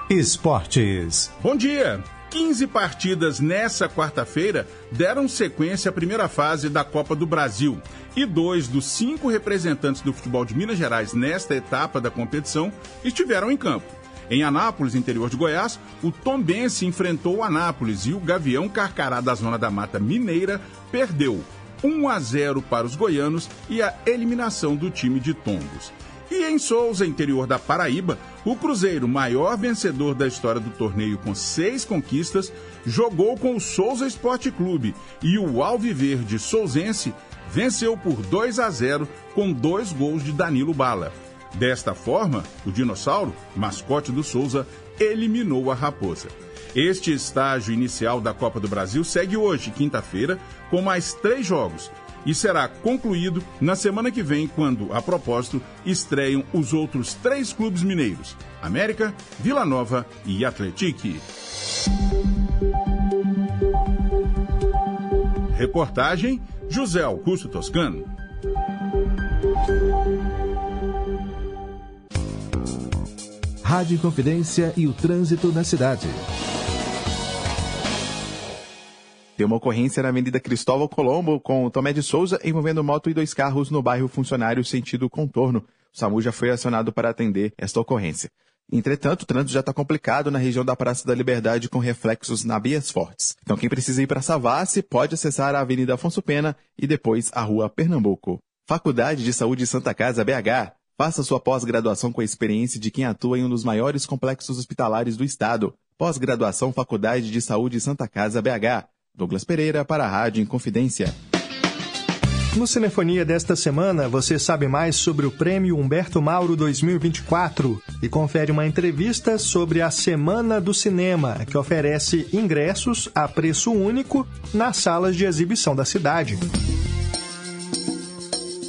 Esportes. Bom dia! 15 partidas nessa quarta-feira deram sequência à primeira fase da Copa do Brasil. E dois dos cinco representantes do futebol de Minas Gerais nesta etapa da competição estiveram em campo. Em Anápolis, interior de Goiás, o Tombense enfrentou o Anápolis e o Gavião Carcará da Zona da Mata Mineira perdeu 1 a 0 para os goianos e a eliminação do time de Tombos. E em Souza, interior da Paraíba, o Cruzeiro, maior vencedor da história do torneio com seis conquistas, jogou com o Souza Esporte Clube e o Alviverde Souzense venceu por 2 a 0 com dois gols de Danilo Bala. Desta forma, o dinossauro, mascote do Souza, eliminou a raposa. Este estágio inicial da Copa do Brasil segue hoje, quinta-feira, com mais três jogos e será concluído na semana que vem, quando, a propósito, estreiam os outros três clubes mineiros: América, Vila Nova e Atletique. Reportagem José Augusto Toscano. Rádio Confidência e o trânsito na cidade. Tem uma ocorrência na Avenida Cristóvão Colombo com Tomé de Souza envolvendo moto e dois carros no bairro Funcionário sentido contorno. O SAMU já foi acionado para atender esta ocorrência. Entretanto, o trânsito já está complicado na região da Praça da Liberdade com reflexos na Bias Fortes. Então quem precisa ir para Savassi pode acessar a Avenida Afonso Pena e depois a Rua Pernambuco. Faculdade de Saúde Santa Casa BH. Faça sua pós-graduação com a experiência de quem atua em um dos maiores complexos hospitalares do estado. Pós-graduação Faculdade de Saúde Santa Casa BH. Douglas Pereira para a Rádio Inconfidência. No Cinefonia desta semana, você sabe mais sobre o Prêmio Humberto Mauro 2024 e confere uma entrevista sobre a Semana do Cinema, que oferece ingressos a preço único nas salas de exibição da cidade.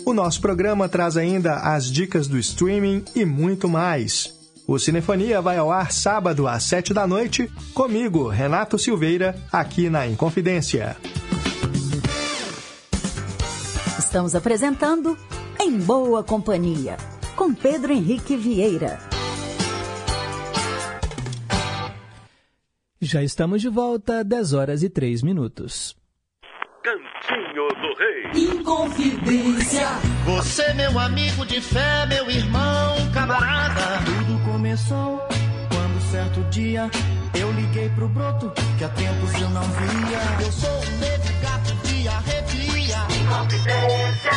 O nosso programa traz ainda as dicas do streaming e muito mais. O Cinefonia vai ao ar sábado às sete da noite, comigo, Renato Silveira, aqui na Inconfidência. Estamos apresentando Em Boa Companhia, com Pedro Henrique Vieira. Já estamos de volta, 10 horas e 3 minutos. Cantinho do Rei. Inconfidência. Você, meu amigo de fé, meu irmão, camarada. Começou quando certo dia eu liguei pro broto que há tempos eu não via. Eu sou um negro gato de arrepia. Inconfidência.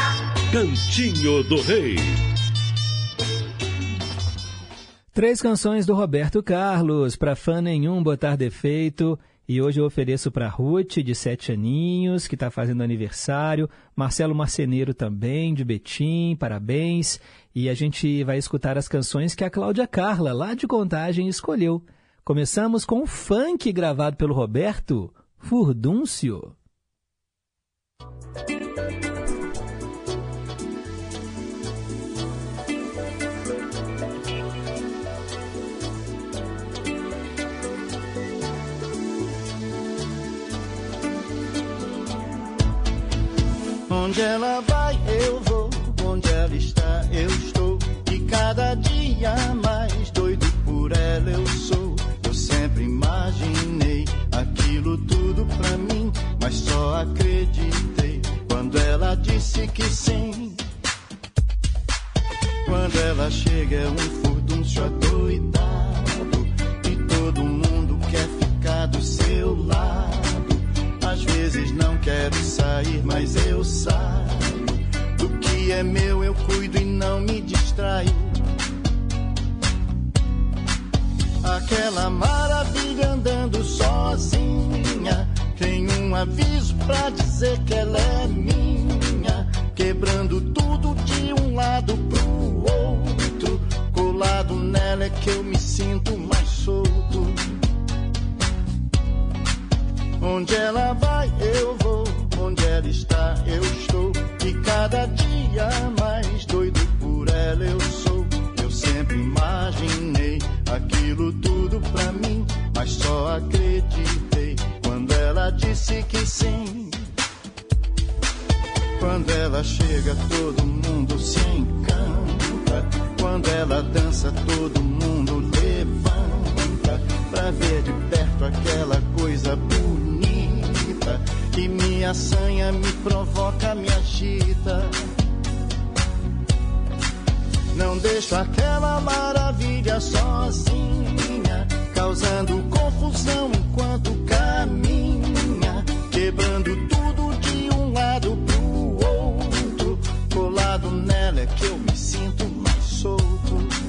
Cantinho do Rei. Três canções do Roberto Carlos, para fã nenhum botar defeito. E hoje eu ofereço para Ruth, de sete aninhos, que está fazendo aniversário, Marcelo Marceneiro também, de Betim, parabéns. E a gente vai escutar as canções que a Cláudia Carla, lá de Contagem, escolheu. Começamos com o funk gravado pelo Roberto, Furdúncio. Onde ela vai, eu vou. Onde ela está, eu estou. E cada dia mais doido por ela eu sou. Eu sempre imaginei aquilo tudo pra mim, mas só acreditei quando ela disse que sim. Quando ela chega é um furdúncio adoidado e todo mundo quer ficar do seu lado. Às vezes não quero sair, mas eu saio. Do que é meu eu cuido e não me distraio. Aquela maravilha andando sozinha. Tem um aviso pra dizer que ela é minha. Quebrando tudo de um lado pro outro. Colado nela é que eu me sinto mais solto. Onde ela vai, eu vou. Onde ela está, eu estou. E cada dia mais doido por ela eu sou. Eu sempre imaginei aquilo tudo pra mim, mas só acreditei quando ela disse que sim. Quando ela chega, todo mundo se encanta. Quando ela dança, todo mundo levanta. Pra ver de perto aquela coisa bonita bonita que me assanha, me provoca, me agita. Não deixo aquela maravilha sozinha, causando confusão enquanto caminha, quebrando tudo de um lado pro outro. Colado nela é que eu me sinto mais solto.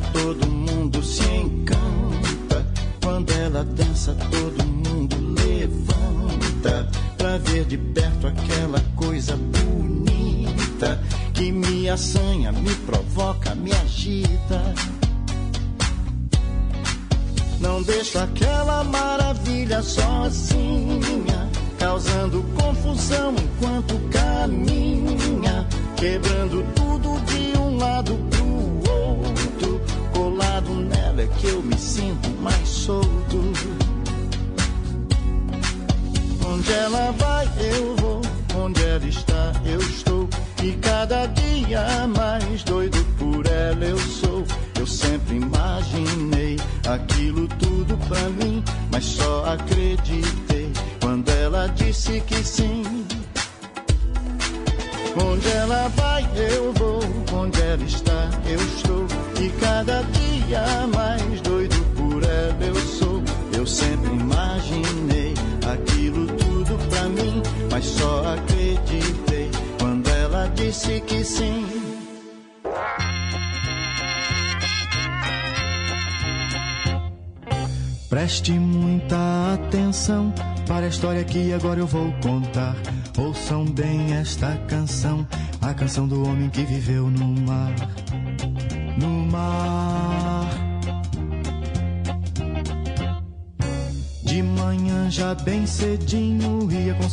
todo mundo.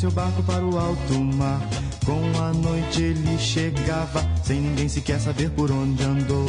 seu barco para o alto mar. Com a noite ele chegava, sem ninguém sequer saber por onde andou.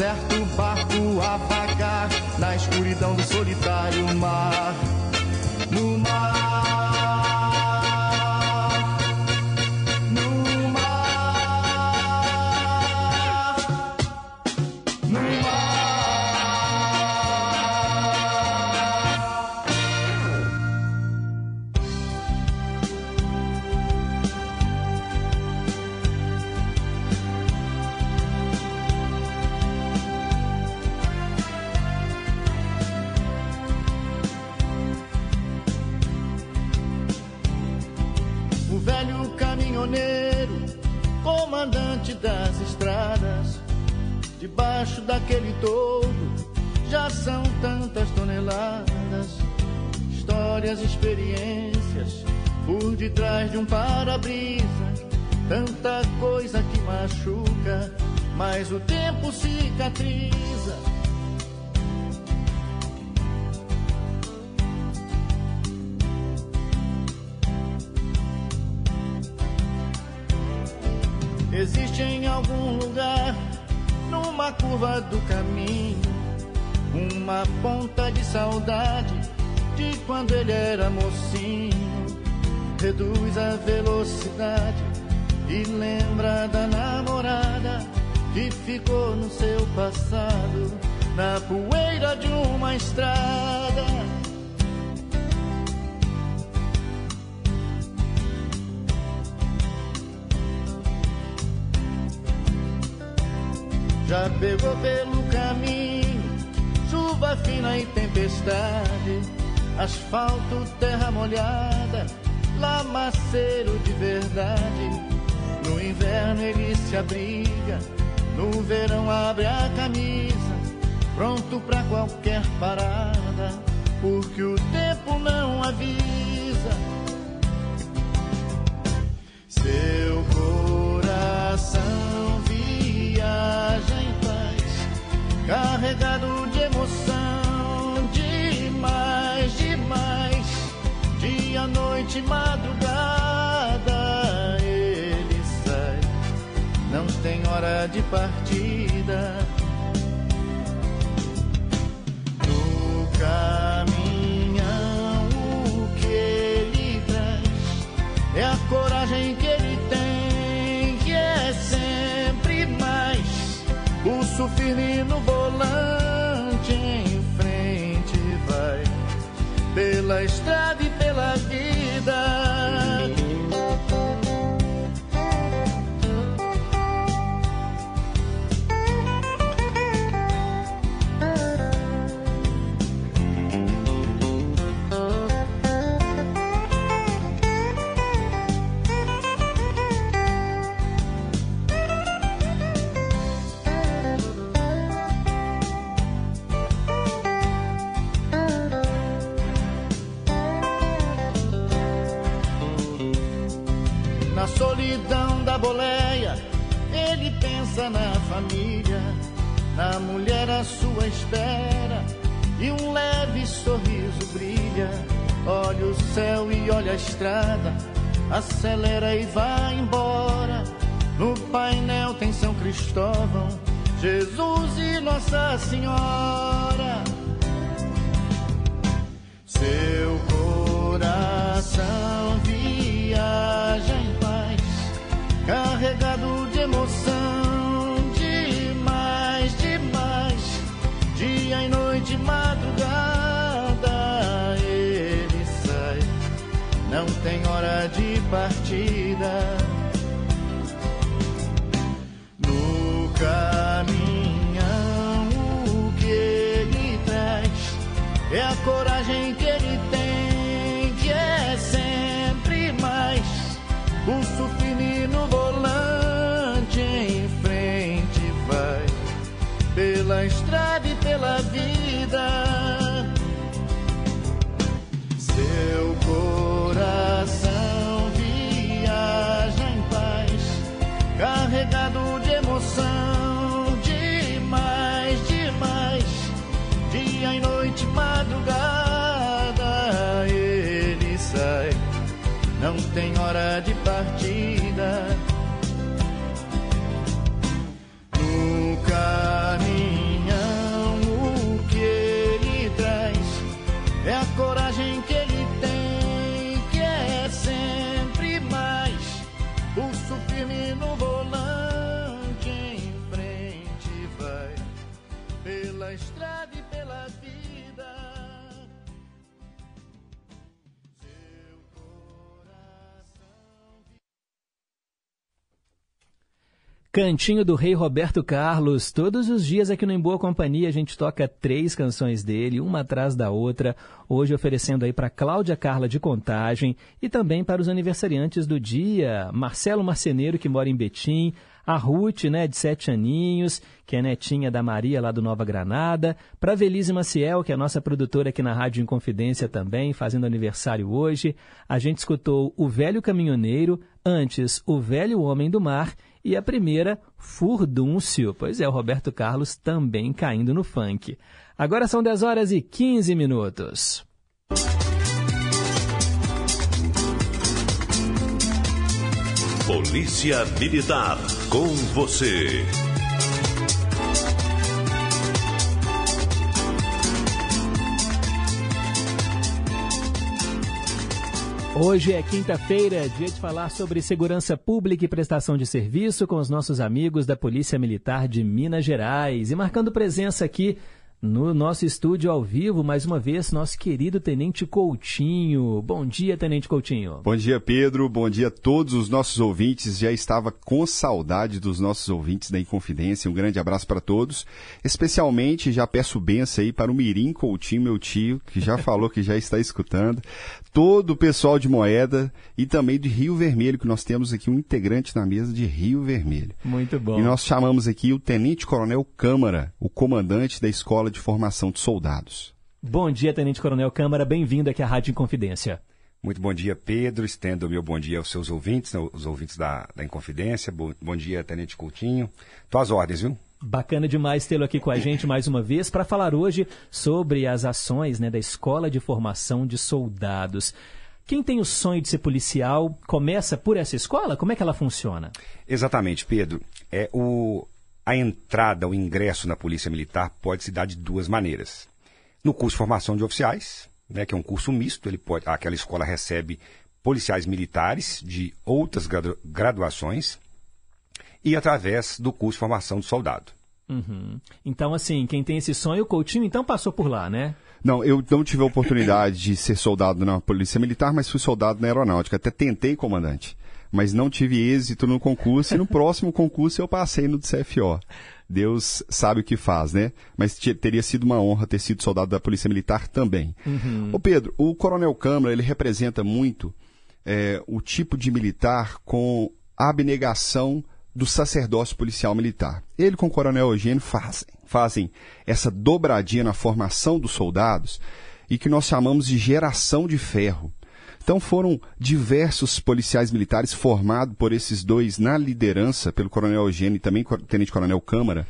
certo barco a vagar na escuridão do solitário mar. No mar. quebra-brisa, tanta coisa que machuca, mas o tempo cicatriza. Terra embora. No painel tem São Cristóvão, Jesus e Nossa Senhora. Seu coração viaja em paz, carregado de emoção, demais, demais. Dia e noite, madrugada, ele sai, não tem hora de partida. No caminhão, o que ele traz é a coragem Cantinho do Rei Roberto Carlos. Todos os dias aqui no Em Boa Companhia a gente toca três canções dele, uma atrás da outra. Hoje oferecendo aí para Cláudia Carla de Contagem e também para os aniversariantes do dia. Marcelo Marceneiro, que mora em Betim. A Ruth, né, de sete aninhos, que é netinha da Maria lá do Nova Granada. Para Velise Maciel, que é nossa produtora aqui na Rádio Inconfidência também, fazendo aniversário hoje. A gente escutou O Velho Caminhoneiro, antes O Velho Homem do Mar e a primeira, Furdúncio. Pois é, o Roberto Carlos também caindo no funk. Agora são 10 horas e 15 minutos. Polícia Militar, com você. Hoje é quinta-feira, dia de falar sobre segurança pública e prestação de serviço com os nossos amigos da Polícia Militar de Minas Gerais. E marcando presença aqui no nosso estúdio ao vivo, mais uma vez, nosso querido Tenente Coutinho. Bom dia, Tenente Coutinho. Bom dia, Pedro. Bom dia a todos os nossos ouvintes. Já estava com saudade dos nossos ouvintes da Inconfidência. Um grande abraço para todos. Especialmente, já peço benção aí para o Mirim Coutinho, meu tio, que já falou que já está escutando. Todo o pessoal de Moeda e também de Rio Vermelho, que nós temos aqui um integrante na mesa de Rio Vermelho. Muito bom. E nós chamamos aqui o Tenente Coronel Câmara, o comandante da Escola de Formação de Soldados. Bom dia, Tenente Coronel Câmara. Bem-vindo aqui à Rádio Inconfidência. Muito bom dia, Pedro. Estendo o meu bom dia aos seus ouvintes, né, os ouvintes da, da Inconfidência. Bom, bom dia, Tenente Coutinho. Tô às ordens, viu? Bacana demais tê-lo aqui com a gente mais uma vez para falar hoje sobre as ações né, da Escola de Formação de Soldados. Quem tem o sonho de ser policial começa por essa escola? Como é que ela funciona? Exatamente, Pedro. É o, a entrada, o ingresso na Polícia Militar pode se dar de duas maneiras. No curso de formação de oficiais, né, que é um curso misto, ele pode, aquela escola recebe policiais militares de outras gradu, graduações e através do curso de formação de soldado. Uhum. Então, assim, quem tem esse sonho, o Coutinho, então passou por lá, né? Não, eu não tive a oportunidade de ser soldado na Polícia Militar, mas fui soldado na Aeronáutica. Até tentei, comandante, mas não tive êxito no concurso e no próximo concurso eu passei no CFO. Deus sabe o que faz, né? Mas teria sido uma honra ter sido soldado da Polícia Militar também. Uhum. Ô Pedro, o Coronel Câmara, ele representa muito é, o tipo de militar com abnegação do sacerdócio policial militar. Ele com o Coronel Eugênio fazem, fazem essa dobradinha na formação dos soldados e que nós chamamos de geração de ferro. Então foram diversos policiais militares formados por esses dois na liderança, pelo Coronel Eugênio e também Tenente Coronel Câmara,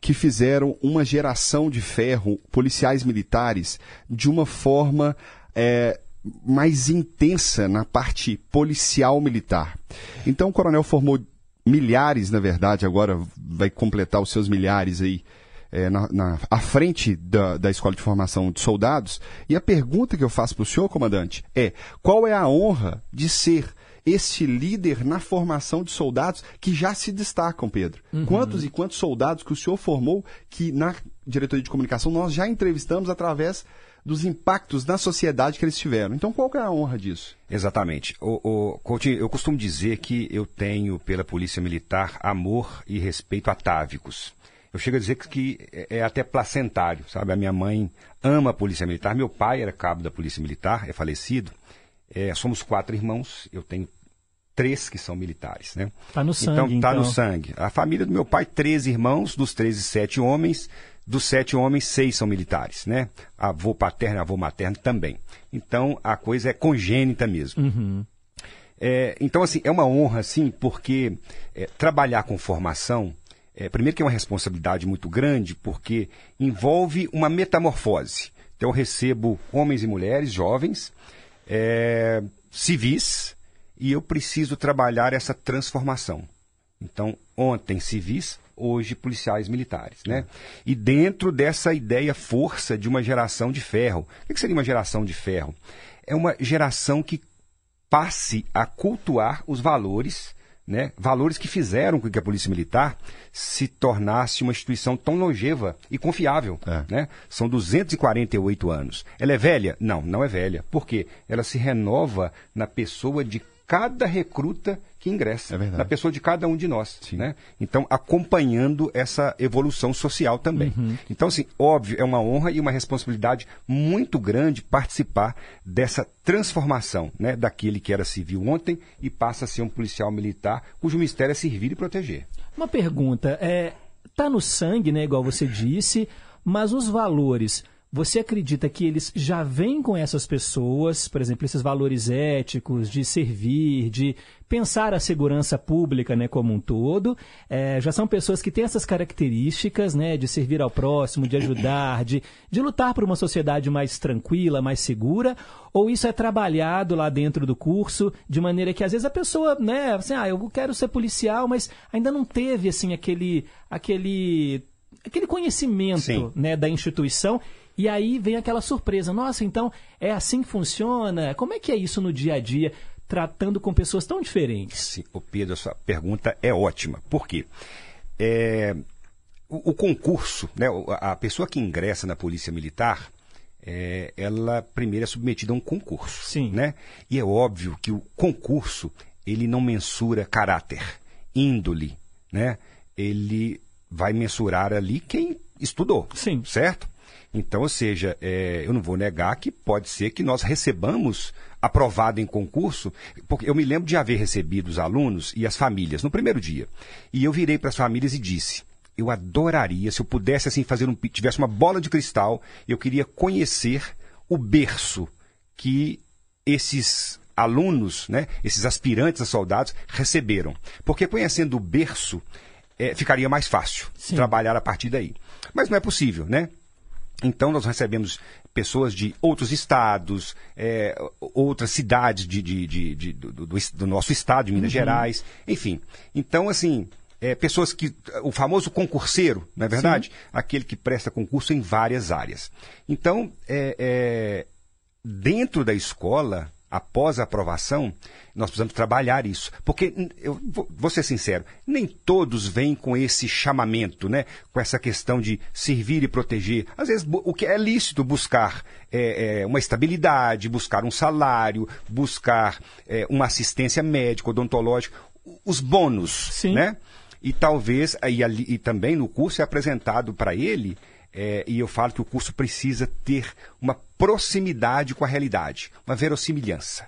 que fizeram uma geração de ferro, policiais militares, de uma forma é, mais intensa na parte policial militar. Então o coronel formou milhares, na verdade, agora vai completar os seus milhares aí é, na, na, à frente da, da Escola de Formação de Soldados. E a pergunta que eu faço para o senhor, comandante, é qual é a honra de ser esse líder na formação de soldados que já se destacam, Pedro? Uhum. Quantos e quantos soldados que o senhor formou que na diretoria de comunicação nós já entrevistamos através dos impactos na sociedade que eles tiveram. Então, qual que é a honra disso? Exatamente. O, o, Coutinho, eu costumo dizer que eu tenho pela Polícia Militar amor e respeito atávicos. Eu chego a dizer que é até placentário, sabe? A minha mãe ama a Polícia Militar, meu pai era cabo da Polícia Militar, é falecido. É, somos quatro irmãos, eu tenho três que são militares, né? Tá no sangue, então. Tá então. no sangue. A família do meu pai, 13 irmãos, dos 13, sete homens. Dos sete homens, seis são militares, né? Avô paterno, avô materno também. Então, a coisa é congênita mesmo. Uhum. É, então, assim, é uma honra, assim, porque é, trabalhar com formação, é, primeiro que é uma responsabilidade muito grande, porque envolve uma metamorfose. Então, eu recebo homens e mulheres jovens, é, civis, e eu preciso trabalhar essa transformação. Então, ontem civis, hoje policiais militares, né? E dentro dessa ideia força de uma geração de ferro. O que seria uma geração de ferro? É uma geração que passe a cultuar os valores, né? Valores que fizeram com que a Polícia Militar se tornasse uma instituição tão longeva e confiável, né? São 248 anos. Ela é velha? Não, não é velha. Por quê? Ela se renova na pessoa de cada recruta que ingressa, É na pessoa de cada um de nós. Né? Então, acompanhando essa evolução social também. Uhum. Então, assim, óbvio, é uma honra e uma responsabilidade muito grande participar dessa transformação né, daquele que era civil ontem e passa a ser um policial militar cujo mistério é servir e proteger. Uma pergunta, é, tá no sangue, né, igual você disse, mas os valores você acredita que eles já vêm com essas pessoas, por exemplo, esses valores éticos de servir, de pensar a segurança pública né, como um todo? É, já são pessoas que têm essas características né, de servir ao próximo, de ajudar, de, de lutar por uma sociedade mais tranquila, mais segura? Ou isso é trabalhado lá dentro do curso de maneira que às vezes a pessoa, né, assim, ah, eu quero ser policial, mas ainda não teve assim aquele aquele aquele conhecimento né, da instituição e aí vem aquela surpresa. Nossa, então é assim que funciona? Como é que é isso no dia a dia, tratando com pessoas tão diferentes? Sim, o Pedro, a sua pergunta é ótima. Por quê? É, o, o, concurso, né, a pessoa que ingressa na Polícia Militar, é, ela primeiro é submetida a um concurso. Sim. Né? E é óbvio que o concurso ele não mensura caráter, índole, né? Ele vai mensurar ali quem estudou. Sim. Certo? Então, ou seja, é, eu não vou negar que pode ser que nós recebamos aprovado em concurso, porque eu me lembro de haver recebido os alunos e as famílias no primeiro dia. E eu virei para as famílias e disse: eu adoraria se eu pudesse assim fazer um tivesse uma bola de cristal, eu queria conhecer o berço que esses alunos, né, esses aspirantes a soldados receberam. Porque conhecendo o berço, é, ficaria mais fácil Sim. trabalhar a partir daí. Mas não é possível, né? Então, nós recebemos pessoas de outros estados, é, outras cidades de, de, de, de do, do, do, nosso estado, de Minas Uhum. Gerais, enfim. Então, assim, é, pessoas que. O famoso concurseiro, não é verdade? Aquele que presta concurso em várias áreas. Então, é, é, dentro da escola, após a aprovação, nós precisamos trabalhar isso. Porque, eu vou, vou ser sincero, nem todos vêm com esse chamamento, né? com essa questão de servir e proteger. Às vezes, o que é lícito buscar é, é, uma estabilidade, buscar um salário, buscar é, uma assistência médica, odontológica, os bônus, né? E talvez, e, ali- e também no curso é apresentado para ele é, e eu falo que o curso precisa ter uma proximidade com a realidade, uma verossimilhança.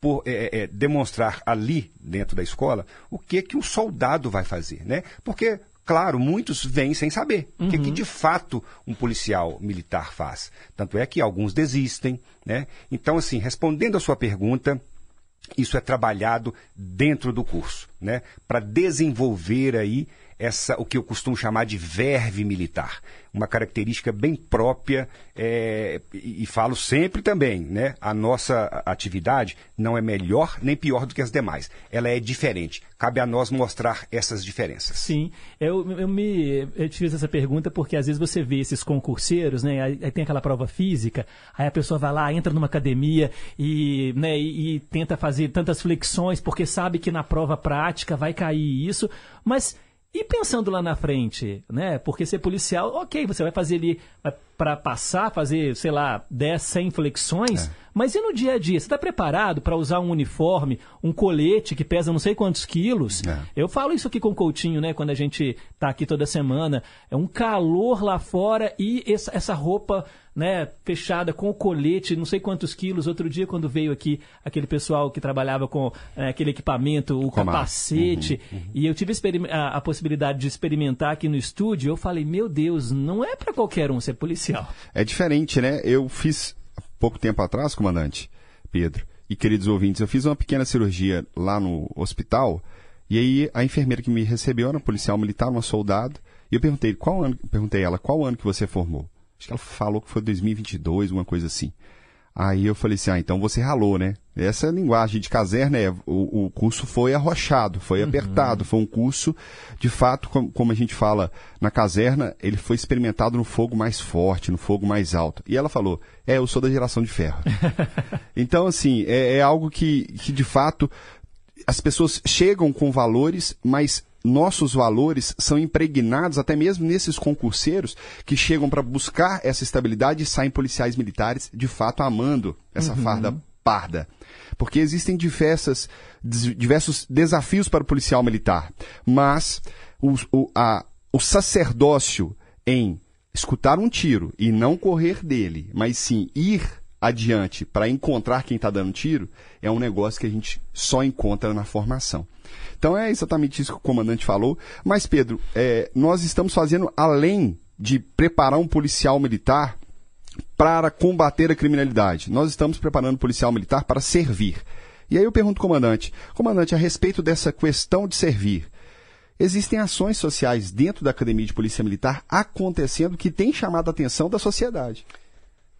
Por é, é, demonstrar ali, dentro da escola, o que que um soldado vai fazer, né? Porque, claro, muitos vêm sem saber o que, que de fato um policial militar faz. Tanto é que alguns desistem, né? Então, assim, respondendo a sua pergunta, isso é trabalhado dentro do curso, né? Para desenvolver aí essa, o que eu costumo chamar de verve militar, uma característica bem própria é, e, e falo sempre também, né? A nossa atividade não é melhor nem pior do que as demais, ela é diferente. Cabe a nós mostrar essas diferenças. Sim, eu, eu me eu te fiz essa pergunta porque às vezes você vê esses concurseiros, né? Aí, aí tem aquela prova física, aí a pessoa vai lá, entra numa academia e, né, e, e tenta fazer tantas flexões porque sabe que na prova prática vai cair isso, mas e pensando lá na frente, né? Porque ser policial, ok, você vai fazer ali para passar, fazer, sei lá, 10, 100 flexões, mas e no dia a dia? Você está preparado para usar um uniforme, um colete que pesa não sei quantos quilos? Eu falo isso aqui com o Coutinho, né? Quando a gente tá aqui toda semana. É um calor lá fora e essa, essa roupa né, fechada com o colete, não sei quantos quilos. Outro dia, quando veio aqui aquele pessoal que trabalhava com é, aquele equipamento, o Comar. capacete, e eu tive a, a possibilidade de experimentar aqui no estúdio, eu falei, meu Deus, não é para qualquer um ser policial. É diferente, né? Eu fiz pouco tempo atrás, comandante Pedro, e queridos ouvintes, eu fiz uma pequena cirurgia lá no hospital, e aí a enfermeira que me recebeu era um policial militar, uma soldado, e eu perguntei, qual ano, perguntei a ela, qual ano que você formou? Acho que ela falou que foi 2022, uma coisa assim. Aí eu falei assim, ah, então você ralou, né? Essa linguagem de caserna é, o, o curso foi arrochado, foi apertado, foi um curso, de fato, com- como a gente fala na caserna, ele foi experimentado no fogo mais forte, no fogo mais alto. E ela falou, é, eu sou da geração de ferro. <laughs> então, assim, é, é algo que, que, de fato, as pessoas chegam com valores, mas nossos valores são impregnados até mesmo nesses concurseiros que chegam para buscar essa estabilidade e saem policiais militares de fato amando essa Uhum. farda parda. Porque existem diversas, diversos desafios para o policial militar, mas o, o, a- o sacerdócio em escutar um tiro e não correr dele, mas sim ir adiante para encontrar quem está dando tiro, é um negócio que a gente só encontra na formação. Então é exatamente isso que o comandante falou. Mas, Pedro, é, nós estamos fazendo, além de preparar um policial militar para combater a criminalidade. Nós estamos preparando o policial militar para servir. E aí eu pergunto, comandante, comandante, a respeito dessa questão de servir, existem ações sociais dentro da Academia de Polícia Militar acontecendo que têm chamado a atenção da sociedade.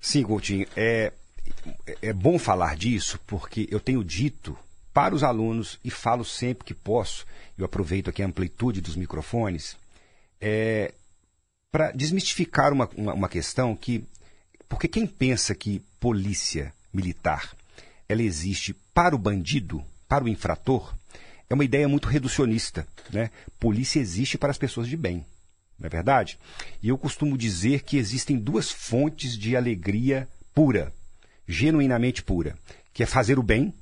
Sim, Coutinho, é, é bom falar disso porque eu tenho dito para os alunos e falo sempre que posso, eu aproveito aqui a amplitude dos microfones, é, para desmistificar uma, uma, uma questão que. Porque quem pensa que polícia militar ela existe para o bandido, para o infrator, é uma ideia muito reducionista. Né? Polícia existe para as pessoas de bem, não é verdade? E eu costumo dizer que existem duas fontes de alegria pura, genuinamente pura, que é fazer o bem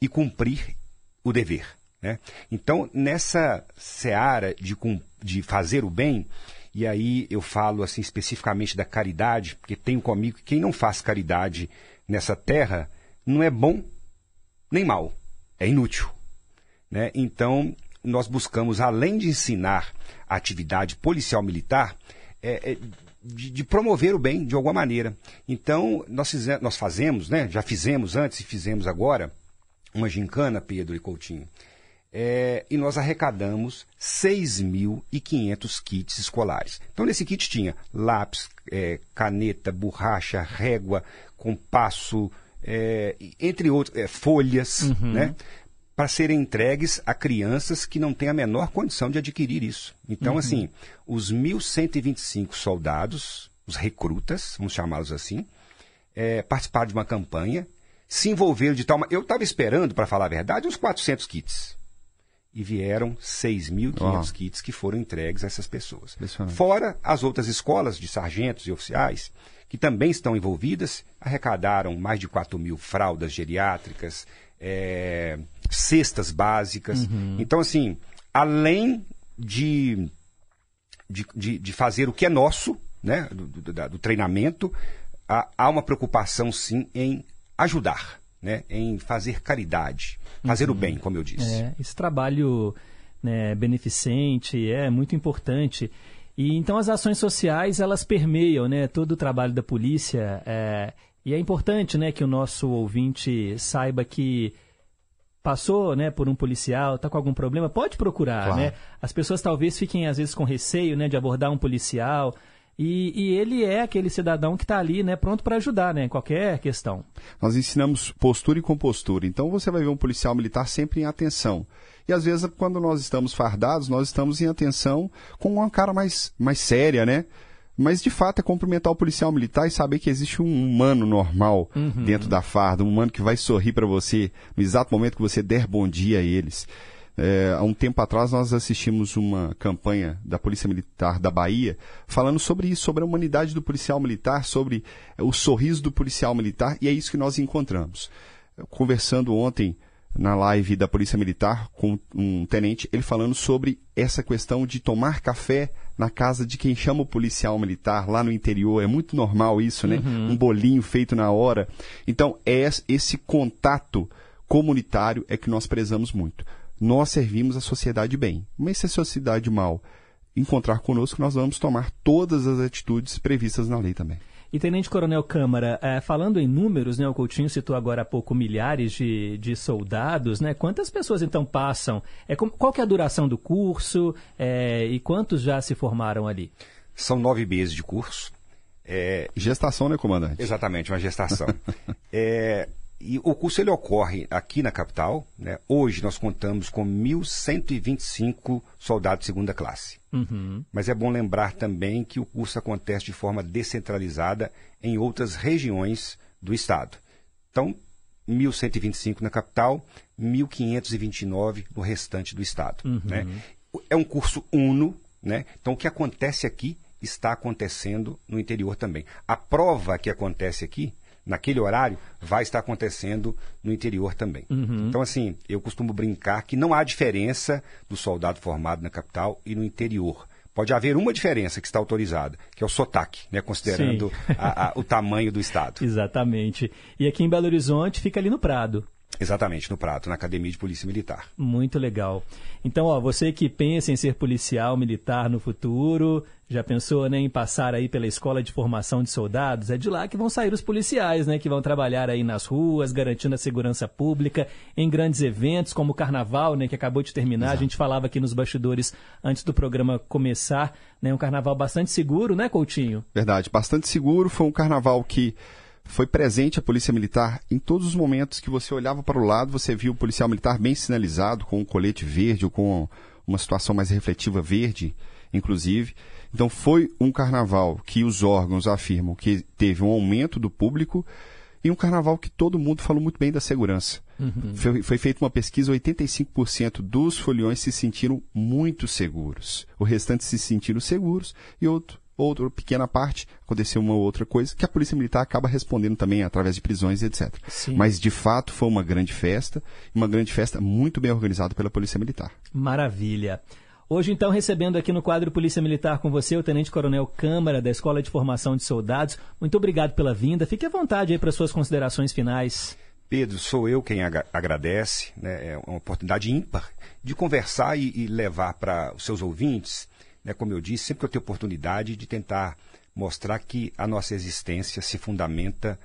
e cumprir o dever. Né? Então, nessa seara de, de fazer o bem, e aí eu falo assim especificamente da caridade, porque tenho comigo que quem não faz caridade nessa terra não é bom nem mal, é inútil. Né? Então, nós buscamos, além de ensinar a atividade policial militar, é, é, de, de, promover o bem de alguma maneira. Então, nós, fizemos, nós fazemos, né? já fizemos antes e fizemos agora, uma gincana, Pedro e Coutinho, é, e nós arrecadamos 6.500 kits escolares. Então, nesse kit tinha lápis, é, caneta, borracha, régua, compasso, é, entre outros, é, folhas, uhum. né? Para serem entregues a crianças que não têm a menor condição de adquirir isso. Então, uhum. assim, os 1.125 soldados, os recrutas, vamos chamá-los assim, é, participaram de uma campanha, se envolveram de tal. Eu estava esperando, para falar a verdade, uns 400 kits. E vieram 6.500 oh. kits que foram entregues a essas pessoas. Fora as outras escolas de sargentos e oficiais que também estão envolvidas, arrecadaram mais de 4 mil fraldas geriátricas, é, cestas básicas. Uhum. Então, assim, além de, de, de, de, fazer o que é nosso, né, do, do, do treinamento, há, há, uma preocupação, sim, em ajudar, né, em fazer caridade, fazer uhum. o bem, como eu disse. É, esse trabalho né, beneficente é muito importante. E então as ações sociais elas permeiam, né, todo o trabalho da polícia. É, e é importante, né, que o nosso ouvinte saiba que passou, né, por um policial, está com algum problema, pode procurar, claro. né? As pessoas talvez fiquem às vezes com receio, né, de abordar um policial. E, e, ele é aquele cidadão que está ali, né, pronto para ajudar, né, em qualquer questão. Nós ensinamos postura e compostura. Então você vai ver um policial militar sempre em atenção. E às vezes, quando nós estamos fardados, nós estamos em atenção com uma cara mais, mais séria, né? Mas de fato é cumprimentar o policial militar e saber que existe um humano normal uhum. dentro da farda, um humano que vai sorrir para você no exato momento que você der bom dia a eles. É, há um tempo atrás nós assistimos uma campanha da Polícia Militar da Bahia falando sobre isso, sobre a humanidade do policial militar, sobre o sorriso do policial militar, e é isso que nós encontramos. Conversando ontem na live da Polícia Militar com um tenente, ele falando sobre essa questão de tomar café na casa de quem chama o policial militar lá no interior. É muito normal isso, né? Uhum. Um bolinho feito na hora. Então, é esse contato comunitário é que nós prezamos muito. Nós servimos a sociedade bem, mas se a sociedade mal encontrar conosco, nós vamos tomar todas as atitudes previstas na lei também. E Tenente Coronel Câmara, é, falando em números, né, o Coutinho citou agora há pouco milhares de, de soldados, né? Quantas pessoas então passam? É, qual que é a duração do curso é, e quantos já se formaram ali? São nove meses de curso. É... Gestação, né, comandante? Exatamente, uma gestação. <laughs> é, e o curso ele ocorre aqui na capital. Né? Hoje nós contamos com 1.125 soldados de segunda classe. Uhum. Mas é bom lembrar também que o curso acontece de forma descentralizada em outras regiões do estado. Então, 1.125 na capital, 1.529 no restante do estado. Uhum. Né? É um curso uno, né? então o que acontece aqui está acontecendo no interior também. A prova que acontece aqui naquele horário, vai estar acontecendo no interior também. Uhum. Então, assim, eu costumo brincar que não há diferença do soldado formado na capital e no interior. Pode haver uma diferença que está autorizada, que é o sotaque, né, considerando a, a, o tamanho do Estado. <laughs> Exatamente. E aqui em Belo Horizonte fica ali no Prado. Exatamente, no Prato, na Academia de Polícia Militar. Muito legal. Então, ó, você que pensa em ser policial militar no futuro, já pensou né, em passar aí pela escola de formação de soldados? É de lá que vão sair os policiais, né? Que vão trabalhar aí nas ruas, garantindo a segurança pública, em grandes eventos, como o carnaval, né? Que acabou de terminar. Exato. A gente falava aqui nos bastidores antes do programa começar, né? Um carnaval bastante seguro, né, Coutinho? Verdade, bastante seguro. Foi um carnaval que foi presente a polícia militar em todos os momentos que você olhava para o lado, você viu o policial militar bem sinalizado, com um colete verde ou com uma situação mais refletiva verde, inclusive. Então foi um carnaval que os órgãos afirmam que teve um aumento do público e um carnaval que todo mundo falou muito bem da segurança. Uhum. Foi, foi feita uma pesquisa, 85% dos foliões se sentiram muito seguros. O restante se sentiram seguros e outro outra pequena parte, aconteceu uma outra coisa, que a Polícia Militar acaba respondendo também através de prisões e etc. Sim. Mas, de fato, foi uma grande festa, uma grande festa muito bem organizada pela Polícia Militar. Maravilha. Hoje, então, recebendo aqui no quadro Polícia Militar com você, o Tenente Coronel Câmara, da Escola de Formação de Soldados. Muito obrigado pela vinda. Fique à vontade aí para suas considerações finais. Pedro, sou eu quem ag agradece. Né? É uma oportunidade ímpar de conversar e, e levar para os seus ouvintes né, como eu disse, sempre que eu tenho oportunidade de tentar mostrar que a nossa existência se fundamenta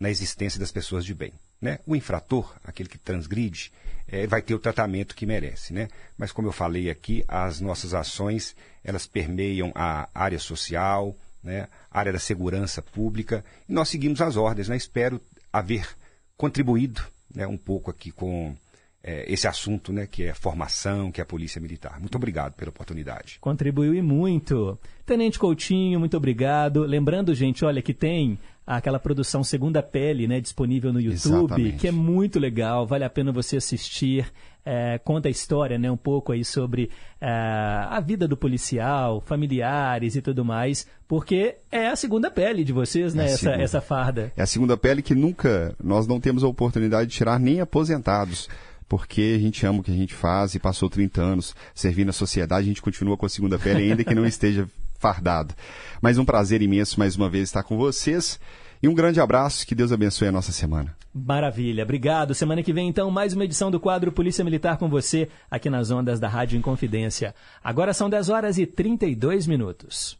na existência das pessoas de bem. Né? O infrator, aquele que transgride, é, vai ter o tratamento que merece. Né? Mas, como eu falei aqui, as nossas ações elas permeiam a área social, né? a área da segurança pública, e nós seguimos as ordens. Né? Espero haver contribuído né, um pouco aqui com é, esse assunto, né, que é formação, que é a polícia militar. Muito obrigado pela oportunidade. Contribuiu e muito. Tenente Coutinho, muito obrigado. Lembrando, gente, olha que tem aquela produção Segunda Pele, né, disponível no YouTube, Exatamente. que é muito legal, vale a pena você assistir. É, conta a história, né, um pouco aí sobre é, a vida do policial, familiares e tudo mais, porque é a segunda pele de vocês, né, é essa, essa farda. É a segunda pele que nunca, nós não temos a oportunidade de tirar nem aposentados porque a gente ama o que a gente faz e passou 30 anos servindo a sociedade, a gente continua com a segunda pele, ainda que não esteja fardado. Mas um prazer imenso mais uma vez estar com vocês. E um grande abraço, que Deus abençoe a nossa semana. Maravilha, obrigado. Semana que vem, então, mais uma edição do quadro Polícia Militar com você, aqui nas ondas da Rádio Inconfidência. Agora são 10 horas e 32 minutos.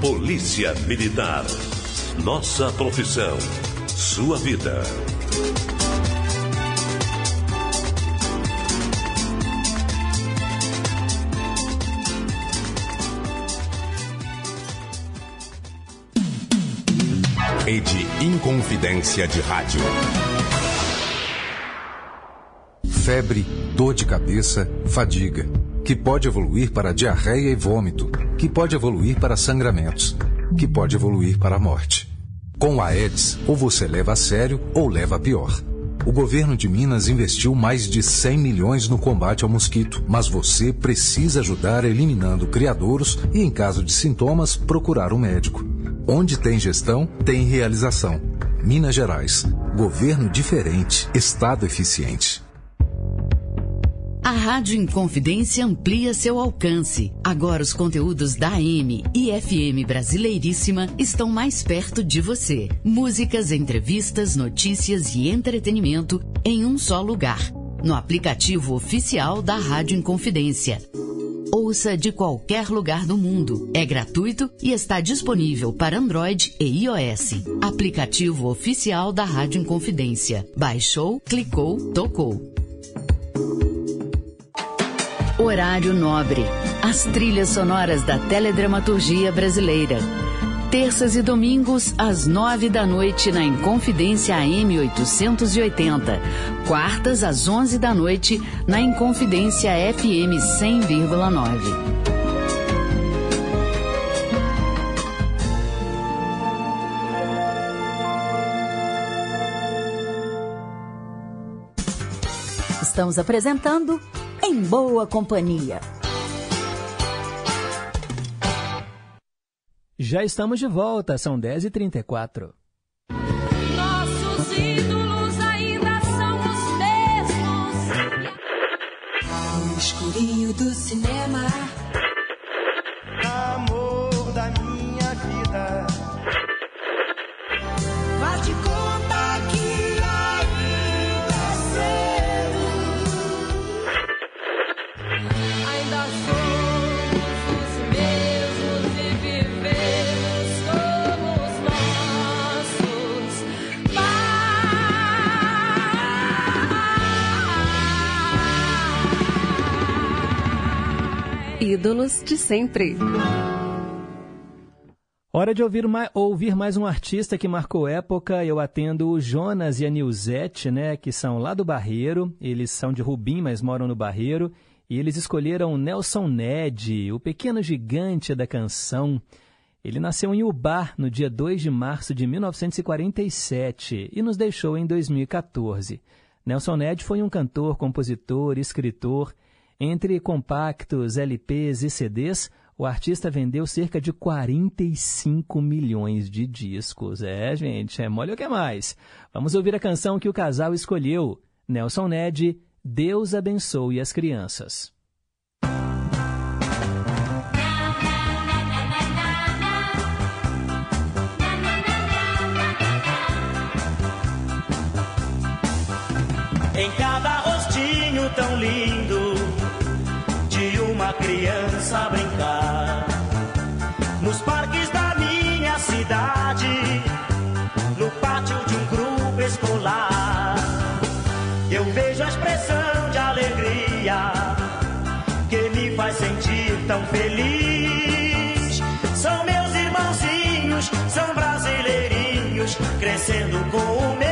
Polícia Militar. Nossa profissão. Sua vida. Rede Inconfidência de Rádio. Febre, dor de cabeça, fadiga. Que pode evoluir para diarreia e vômito. Que pode evoluir para sangramentos que pode evoluir para a morte. Com a Aedes, ou você leva a sério ou leva a pior. O governo de Minas investiu mais de 100 milhões no combate ao mosquito, mas você precisa ajudar eliminando criadouros e, em caso de sintomas, procurar um médico. Onde tem gestão, tem realização. Minas Gerais. Governo diferente, Estado eficiente. A Rádio Inconfidência amplia seu alcance. Agora os conteúdos da AM e FM Brasileiríssima estão mais perto de você. Músicas, entrevistas, notícias e entretenimento em um só lugar. No aplicativo oficial da Rádio Inconfidência. Ouça de qualquer lugar do mundo. É gratuito e está disponível para Android e iOS. Aplicativo oficial da Rádio Inconfidência. Baixou, clicou, tocou. Horário Nobre. As trilhas sonoras da teledramaturgia brasileira. Terças e domingos, às nove da noite, na Inconfidência AM 880. Quartas, às onze da noite, na Inconfidência FM 100,9. Estamos apresentando em boa companhia. Já estamos de volta, são 10h34. Nossos ídolos ainda são os mesmos. No escurinho do cinema. Ídolos de sempre. Hora de ouvir mais, ouvir mais um artista que marcou época. Eu atendo o Jonas e a Nilzete, né, que são lá do Barreiro. Eles são de Rubim, mas moram no Barreiro. E eles escolheram Nelson Ned, o pequeno gigante da canção. Ele nasceu em Ubar no dia 2 de março de 1947 e nos deixou em 2014. Nelson Ned foi um cantor, compositor, escritor. Entre compactos, LPs e CDs, o artista vendeu cerca de 45 milhões de discos. É, gente, é mole o que mais. Vamos ouvir a canção que o casal escolheu. Nelson Ned, Deus abençoe as crianças. Em cada cidade, no pátio de um grupo escolar, eu vejo a expressão de alegria que me faz sentir tão feliz. São meus irmãozinhos, são brasileirinhos, crescendo com o meu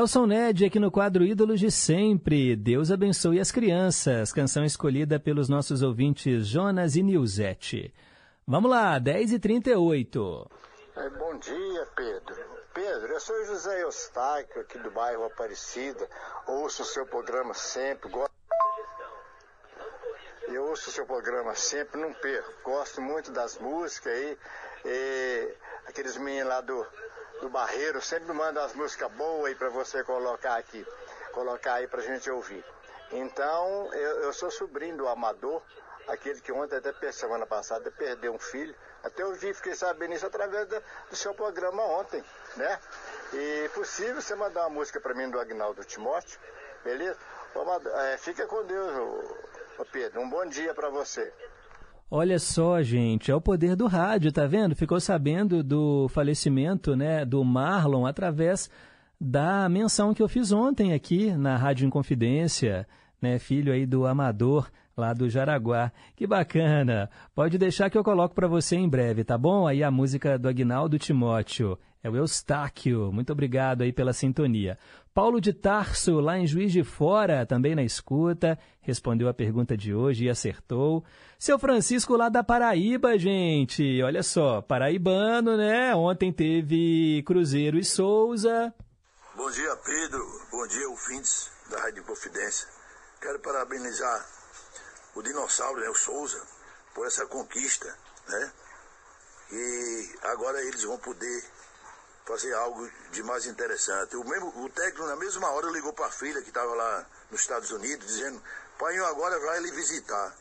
Nelson Ned aqui no quadro Ídolos de Sempre. Deus abençoe as crianças. Canção escolhida pelos nossos ouvintes Jonas e Nilzete. Vamos lá, 10h38. É, bom dia, Pedro. Pedro, eu sou José Eustáquio, aqui do bairro Aparecida. Ouço o seu programa sempre. Go... Eu ouço o seu programa sempre, não perco. Gosto muito das músicas aí. E aqueles meninos lá do, do Barreiro sempre mandam as músicas boas aí para você colocar aqui. Colocar aí pra gente ouvir. Então, eu, eu sou sobrinho do Amador, aquele que ontem, até semana passada, perdeu um filho. Até eu vi, fiquei sabendo isso através da- do seu programa ontem, né? E possível você mandar uma música para mim do Agnaldo Timóteo, beleza? Amador, é, fica com Deus, ô, ô Pedro. Um bom dia para você. Olha só, gente, é o poder do rádio, tá vendo? Ficou sabendo do falecimento, né, do Marlon através da menção que eu fiz ontem aqui na Rádio Inconfidência, né, filho aí do Amador lá do Jaraguá. Que bacana. Pode deixar que eu coloco para você em breve, tá bom? Aí a música do Agnaldo Timóteo. É o Eustáquio. Muito obrigado aí pela sintonia. Paulo de Tarso, lá em Juiz de Fora, também na escuta, respondeu a pergunta de hoje e acertou. Seu Francisco, lá da Paraíba, gente. Olha só, paraibano, né? Ontem teve Cruzeiro e Souza. Bom dia, Pedro. Bom dia, ouvintes da Rádio Confidência. Quero parabenizar o dinossauro, né, o Souza, por essa conquista, né? E agora eles vão poder fazer algo de mais interessante. O, mesmo, o técnico, na mesma hora, ligou para a filha que estava lá nos Estados Unidos, dizendo: Pai, agora vai lhe visitar.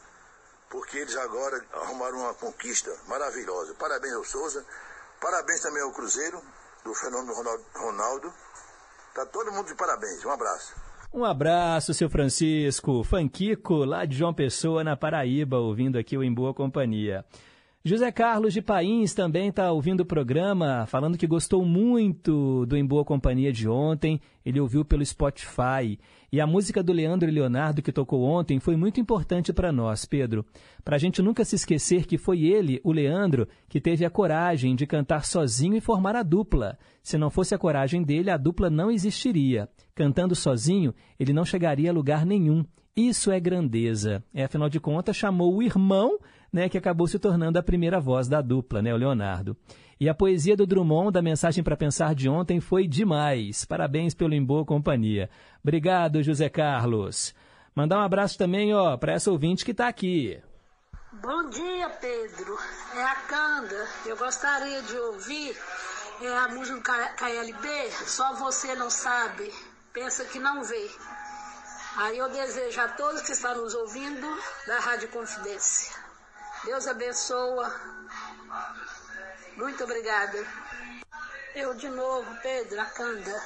porque eles agora arrumaram uma conquista maravilhosa. Parabéns ao Souza, parabéns também ao Cruzeiro, do Fernando Ronaldo. Ronaldo. Tá todo mundo de parabéns. Um abraço. Um abraço, seu Francisco. Fanquico, lá de João Pessoa, na Paraíba, ouvindo aqui o Em Boa Companhia. José Carlos de Pains também está ouvindo o programa, falando que gostou muito do Em Boa Companhia de ontem. Ele ouviu pelo Spotify. E a música do Leandro e Leonardo que tocou ontem foi muito importante para nós, Pedro. Para a gente nunca se esquecer que foi ele, o Leandro, que teve a coragem de cantar sozinho e formar a dupla. Se não fosse a coragem dele, a dupla não existiria. Cantando sozinho, ele não chegaria a lugar nenhum. Isso é grandeza. É, afinal de contas, chamou o irmão né, que acabou se tornando a primeira voz da dupla, né, o Leonardo. E a poesia do Drummond, da Mensagem para Pensar de ontem, foi demais. Parabéns pelo Em Boa Companhia. Obrigado, José Carlos. Mandar um abraço também ó, para essa ouvinte que está aqui. Bom dia, Pedro. É a Canda. Eu gostaria de ouvir é, a música KLB, Só Você Não Sabe, Pensa Que Não Vê. Aí eu desejo a todos que estão nos ouvindo da Rádio Confidência. Deus abençoa. Muito obrigada. Eu de novo, Pedro, Acanda.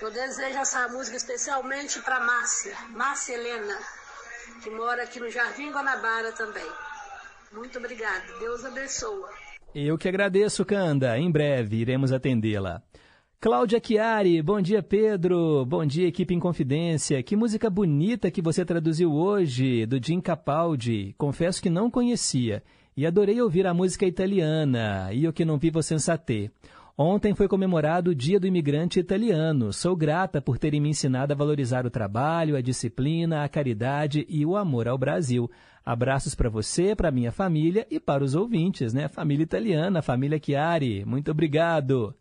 Eu desejo essa música especialmente para Márcia, Márcia Helena, que mora aqui no Jardim Guanabara também. Muito obrigada. Deus abençoa. Eu que agradeço, Canda. Em breve iremos atendê-la. Cláudia Chiari, bom dia Pedro, bom dia equipe em confidência. Que música bonita que você traduziu hoje, do Jim Capaldi. Confesso que não conhecia e adorei ouvir a música italiana, Io que não vivo senza te. Ontem foi comemorado o Dia do Imigrante Italiano. Sou grata por terem me ensinado a valorizar o trabalho, a disciplina, a caridade e o amor ao Brasil. Abraços para você, para minha família e para os ouvintes, né? Família italiana, família Chiari. Muito obrigado.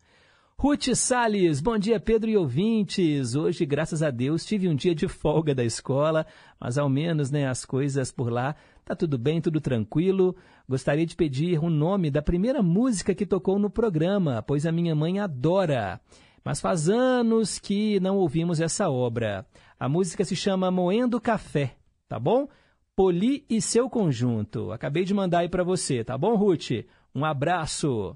Ruth Salles, bom dia Pedro e ouvintes. Hoje, graças a Deus, tive um dia de folga da escola, mas ao menos, né, as coisas por lá tá tudo bem, tudo tranquilo. Gostaria de pedir o nome da primeira música que tocou no programa, pois a minha mãe adora. Mas faz anos que não ouvimos essa obra. A música se chama Moendo Café, tá bom? Poli e seu conjunto. Acabei de mandar aí para você, tá bom, Ruth? Um abraço.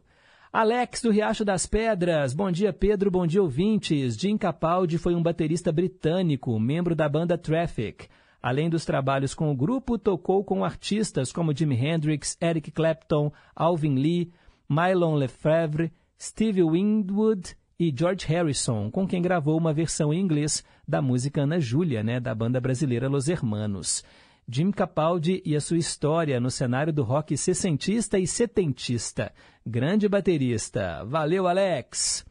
Alex do Riacho das Pedras, bom dia Pedro, bom dia ouvintes. Jim Capaldi foi um baterista britânico, membro da banda Traffic. Além dos trabalhos com o grupo, tocou com artistas como Jimi Hendrix, Eric Clapton, Alvin Lee, Mylon Lefebvre, Stevie Winwood e George Harrison, com quem gravou uma versão em inglês da música Ana Júlia, né, da banda brasileira Los Hermanos. Jim Capaldi e a sua história no cenário do rock sessentista e setentista. Grande baterista. Valeu, Alex!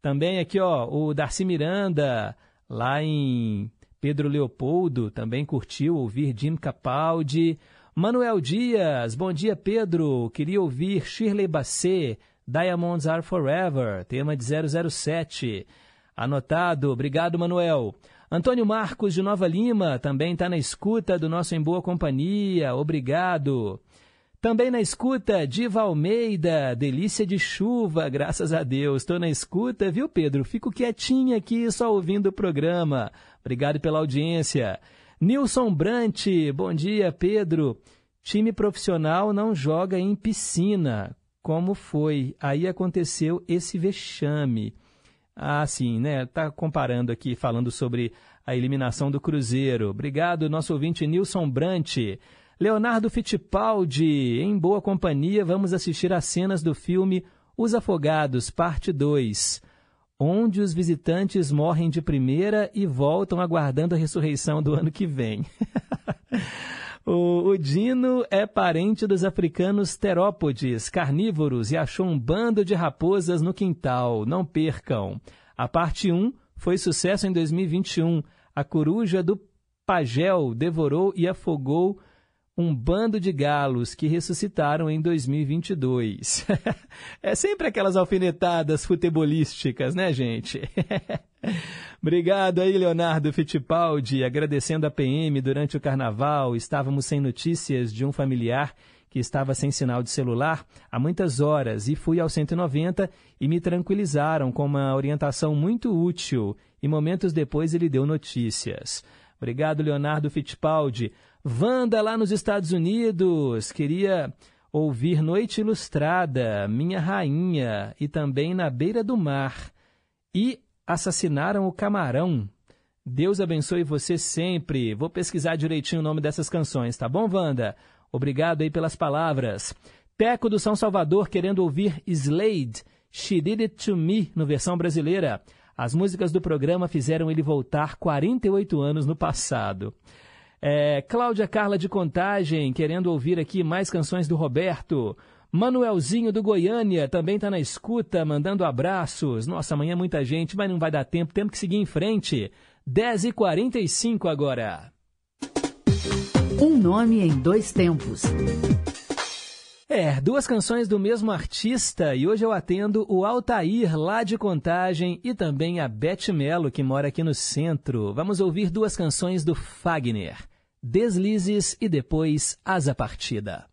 Também aqui, ó, o Darcy Miranda, lá em Pedro Leopoldo, também curtiu ouvir Jim Capaldi. Manuel Dias, bom dia, Pedro. Queria ouvir Shirley Bassett, Diamonds Are Forever, tema de 007. Anotado, obrigado, Manuel. Antônio Marcos de Nova Lima também está na escuta do nosso Em Boa Companhia, obrigado. Também na escuta, Diva Almeida, delícia de chuva, graças a Deus. Estou na escuta, viu, Pedro? Fico quietinha aqui, só ouvindo o programa. Obrigado pela audiência. Nilson Brant, bom dia, Pedro. Time profissional não joga em piscina. Como foi? Aí aconteceu esse vexame. Ah, sim, né? Tá comparando aqui, falando sobre a eliminação do Cruzeiro. Obrigado, nosso ouvinte Nilson Brant. Leonardo Fittipaldi, em boa companhia, vamos assistir às cenas do filme Os Afogados, parte 2, onde os visitantes morrem de primeira e voltam aguardando a ressurreição do ano que vem. <laughs> o, o Dino é parente dos africanos terópodes, carnívoros, e achou um bando de raposas no quintal. Não percam. A parte 1 foi sucesso em 2021. A coruja do Pagel devorou e afogou um bando de galos que ressuscitaram em 2022. <laughs> é sempre aquelas alfinetadas futebolísticas, né, gente? <laughs> Obrigado aí, Leonardo Fittipaldi, agradecendo a PM durante o carnaval. Estávamos sem notícias de um familiar que estava sem sinal de celular há muitas horas e fui ao 190 e me tranquilizaram com uma orientação muito útil e momentos depois ele deu notícias. Obrigado, Leonardo Fittipaldi. Wanda lá nos Estados Unidos, queria ouvir Noite Ilustrada, Minha Rainha e também Na Beira do Mar. E assassinaram o camarão. Deus abençoe você sempre. Vou pesquisar direitinho o nome dessas canções, tá bom, Wanda? Obrigado aí pelas palavras. Teco do São Salvador querendo ouvir Slade, She Did It To Me, no versão brasileira. As músicas do programa fizeram ele voltar 48 anos no passado. É, Cláudia Carla de Contagem, querendo ouvir aqui mais canções do Roberto. Manuelzinho do Goiânia também está na escuta, mandando abraços. Nossa, amanhã é muita gente, mas não vai dar tempo, temos que seguir em frente. 10h45 agora. Um nome em dois tempos. É, duas canções do mesmo artista e hoje eu atendo o Altair lá de Contagem e também a Beth Melo que mora aqui no centro. Vamos ouvir duas canções do Fagner, Deslizes e depois Asa Partida.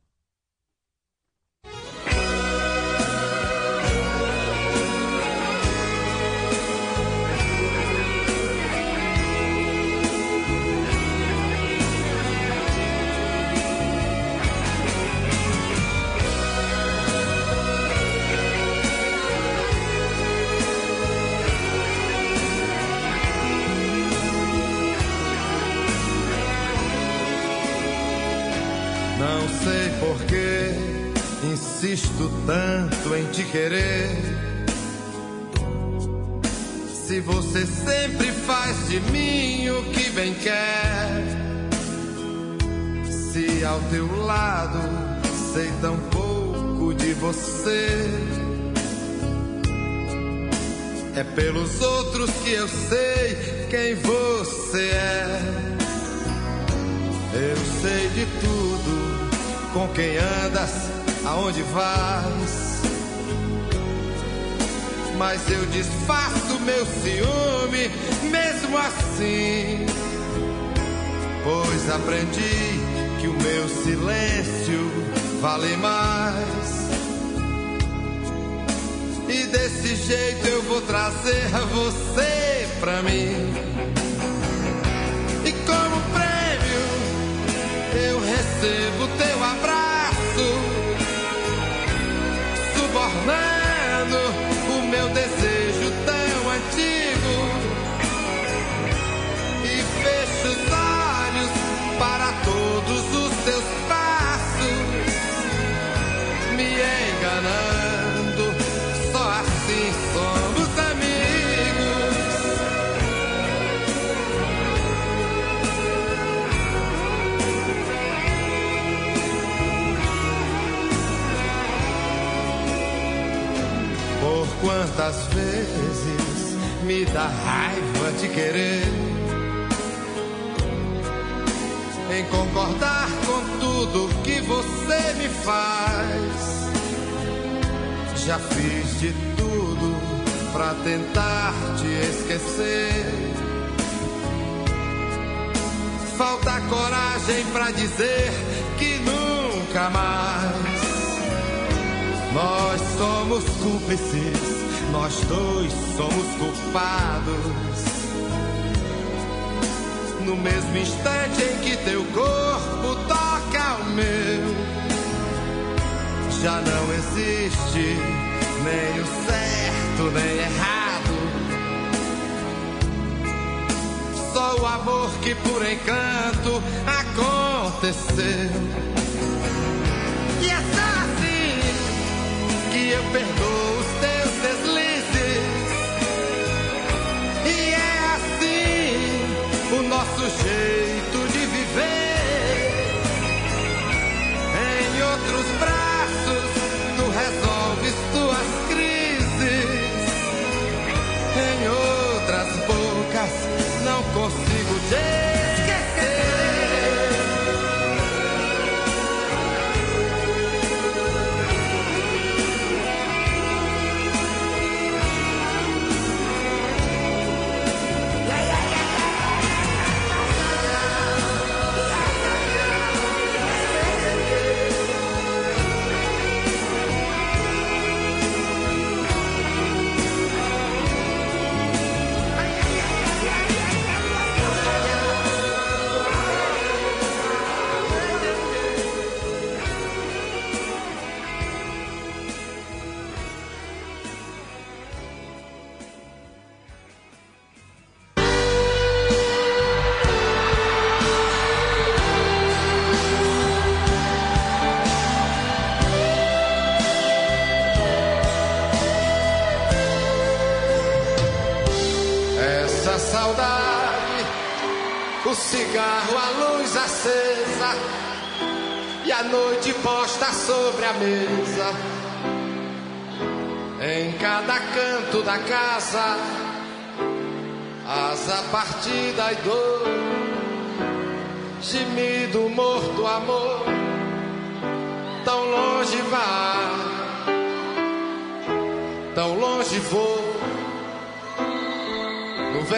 Não sei por que insisto tanto em te querer. Se você sempre faz de mim o que bem quer. Se ao teu lado sei tão pouco de você. É pelos outros que eu sei quem você é. Eu sei de tudo, com quem andas, aonde vais. Mas eu desfaço meu ciúme, mesmo assim. Pois aprendi que o meu silêncio vale mais. E desse jeito eu vou trazer você pra mim. Recebo teu abraço, subornando o meu desejo tão antigo. E fecho os olhos para todos quantas vezes me dá raiva de querer em concordar com tudo que você me faz. Já fiz de tudo pra tentar te esquecer. Falta coragem pra dizer que nunca mais. Nós somos cúmplices, nós dois somos culpados. No mesmo instante em que teu corpo toca o meu, já não existe nem o certo nem errado. Só o amor que por encanto aconteceu. E é só assim que eu perdoo os teus nosso jeito de viver. Em outros braços,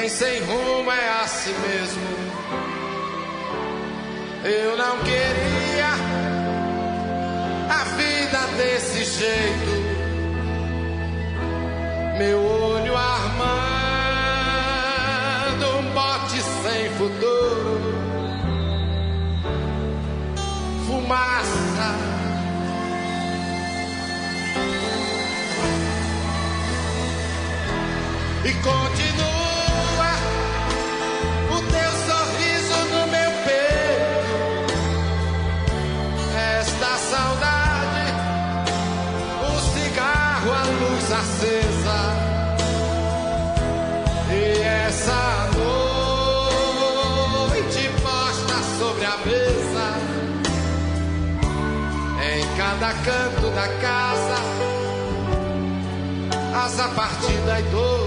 Sem rumo, é assim mesmo. Eu não queria a vida desse jeito. Meu olho armando um bote sem futuro. Fumaça. E continua cada canto da casa, asa partida e dor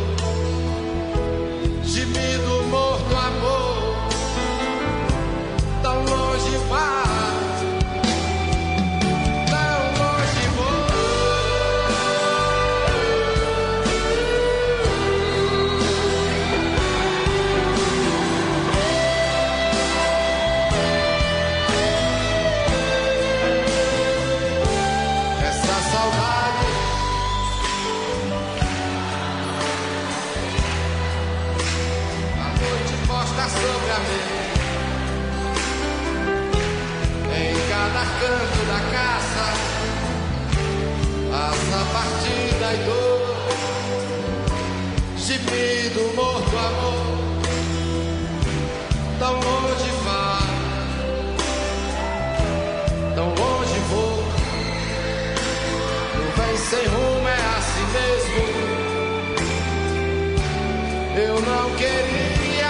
eu não queria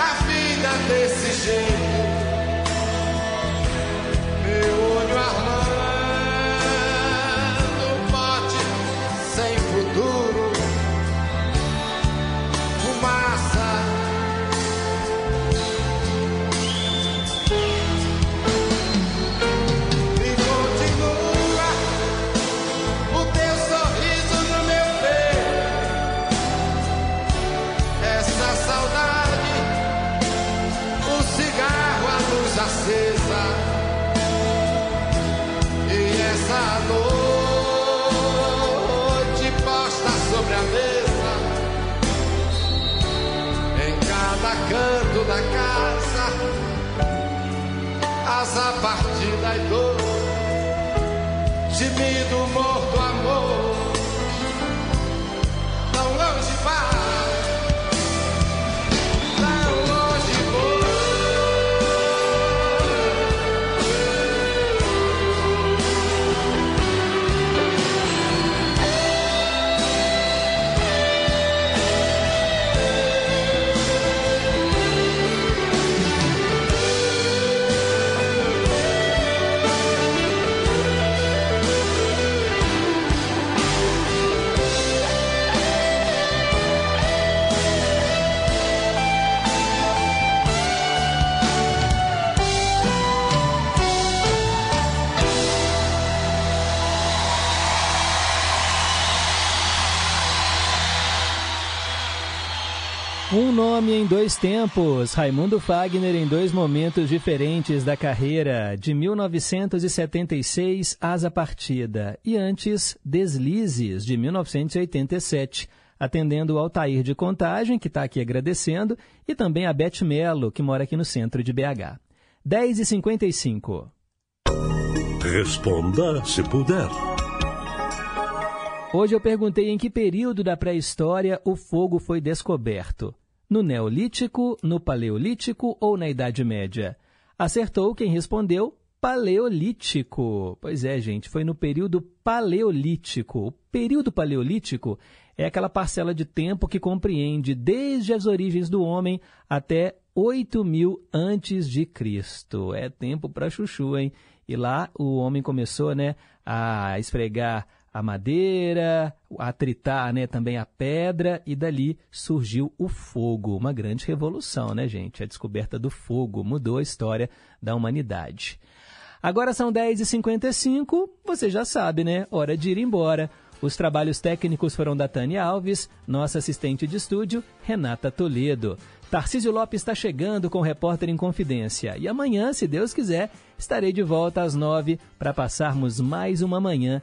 a vida desse jeito. Partida e dor, gemido, morto, nome em dois tempos, Raimundo Fagner em dois momentos diferentes da carreira, de 1976, Asa Partida, e antes, Deslizes, de 1987, atendendo ao Altair de Contagem, que está aqui agradecendo, e também a Beth Mello, que mora aqui no centro de BH. 10h55. Responda se puder. Hoje eu perguntei em que período da pré-história o fogo foi descoberto. No Neolítico, no Paleolítico ou na Idade Média? Acertou quem respondeu Paleolítico. Pois é, gente, foi no período Paleolítico. O período Paleolítico é aquela parcela de tempo que compreende desde as origens do homem até 8000 antes de Cristo. É tempo para chuchu, hein? E lá o homem começou, né, a esfregar a madeira, a tritar, né, também a pedra e dali surgiu o fogo, uma grande revolução, né, gente? A descoberta do fogo mudou a história da humanidade. Agora são 10h55, você já sabe, né? Hora de ir embora. Os trabalhos técnicos foram da Tânia Alves, nossa assistente de estúdio, Renata Toledo. Tarcísio Lopes está chegando com o Repórter em Confidência. E amanhã, se Deus quiser, estarei de volta às nove para passarmos mais uma manhã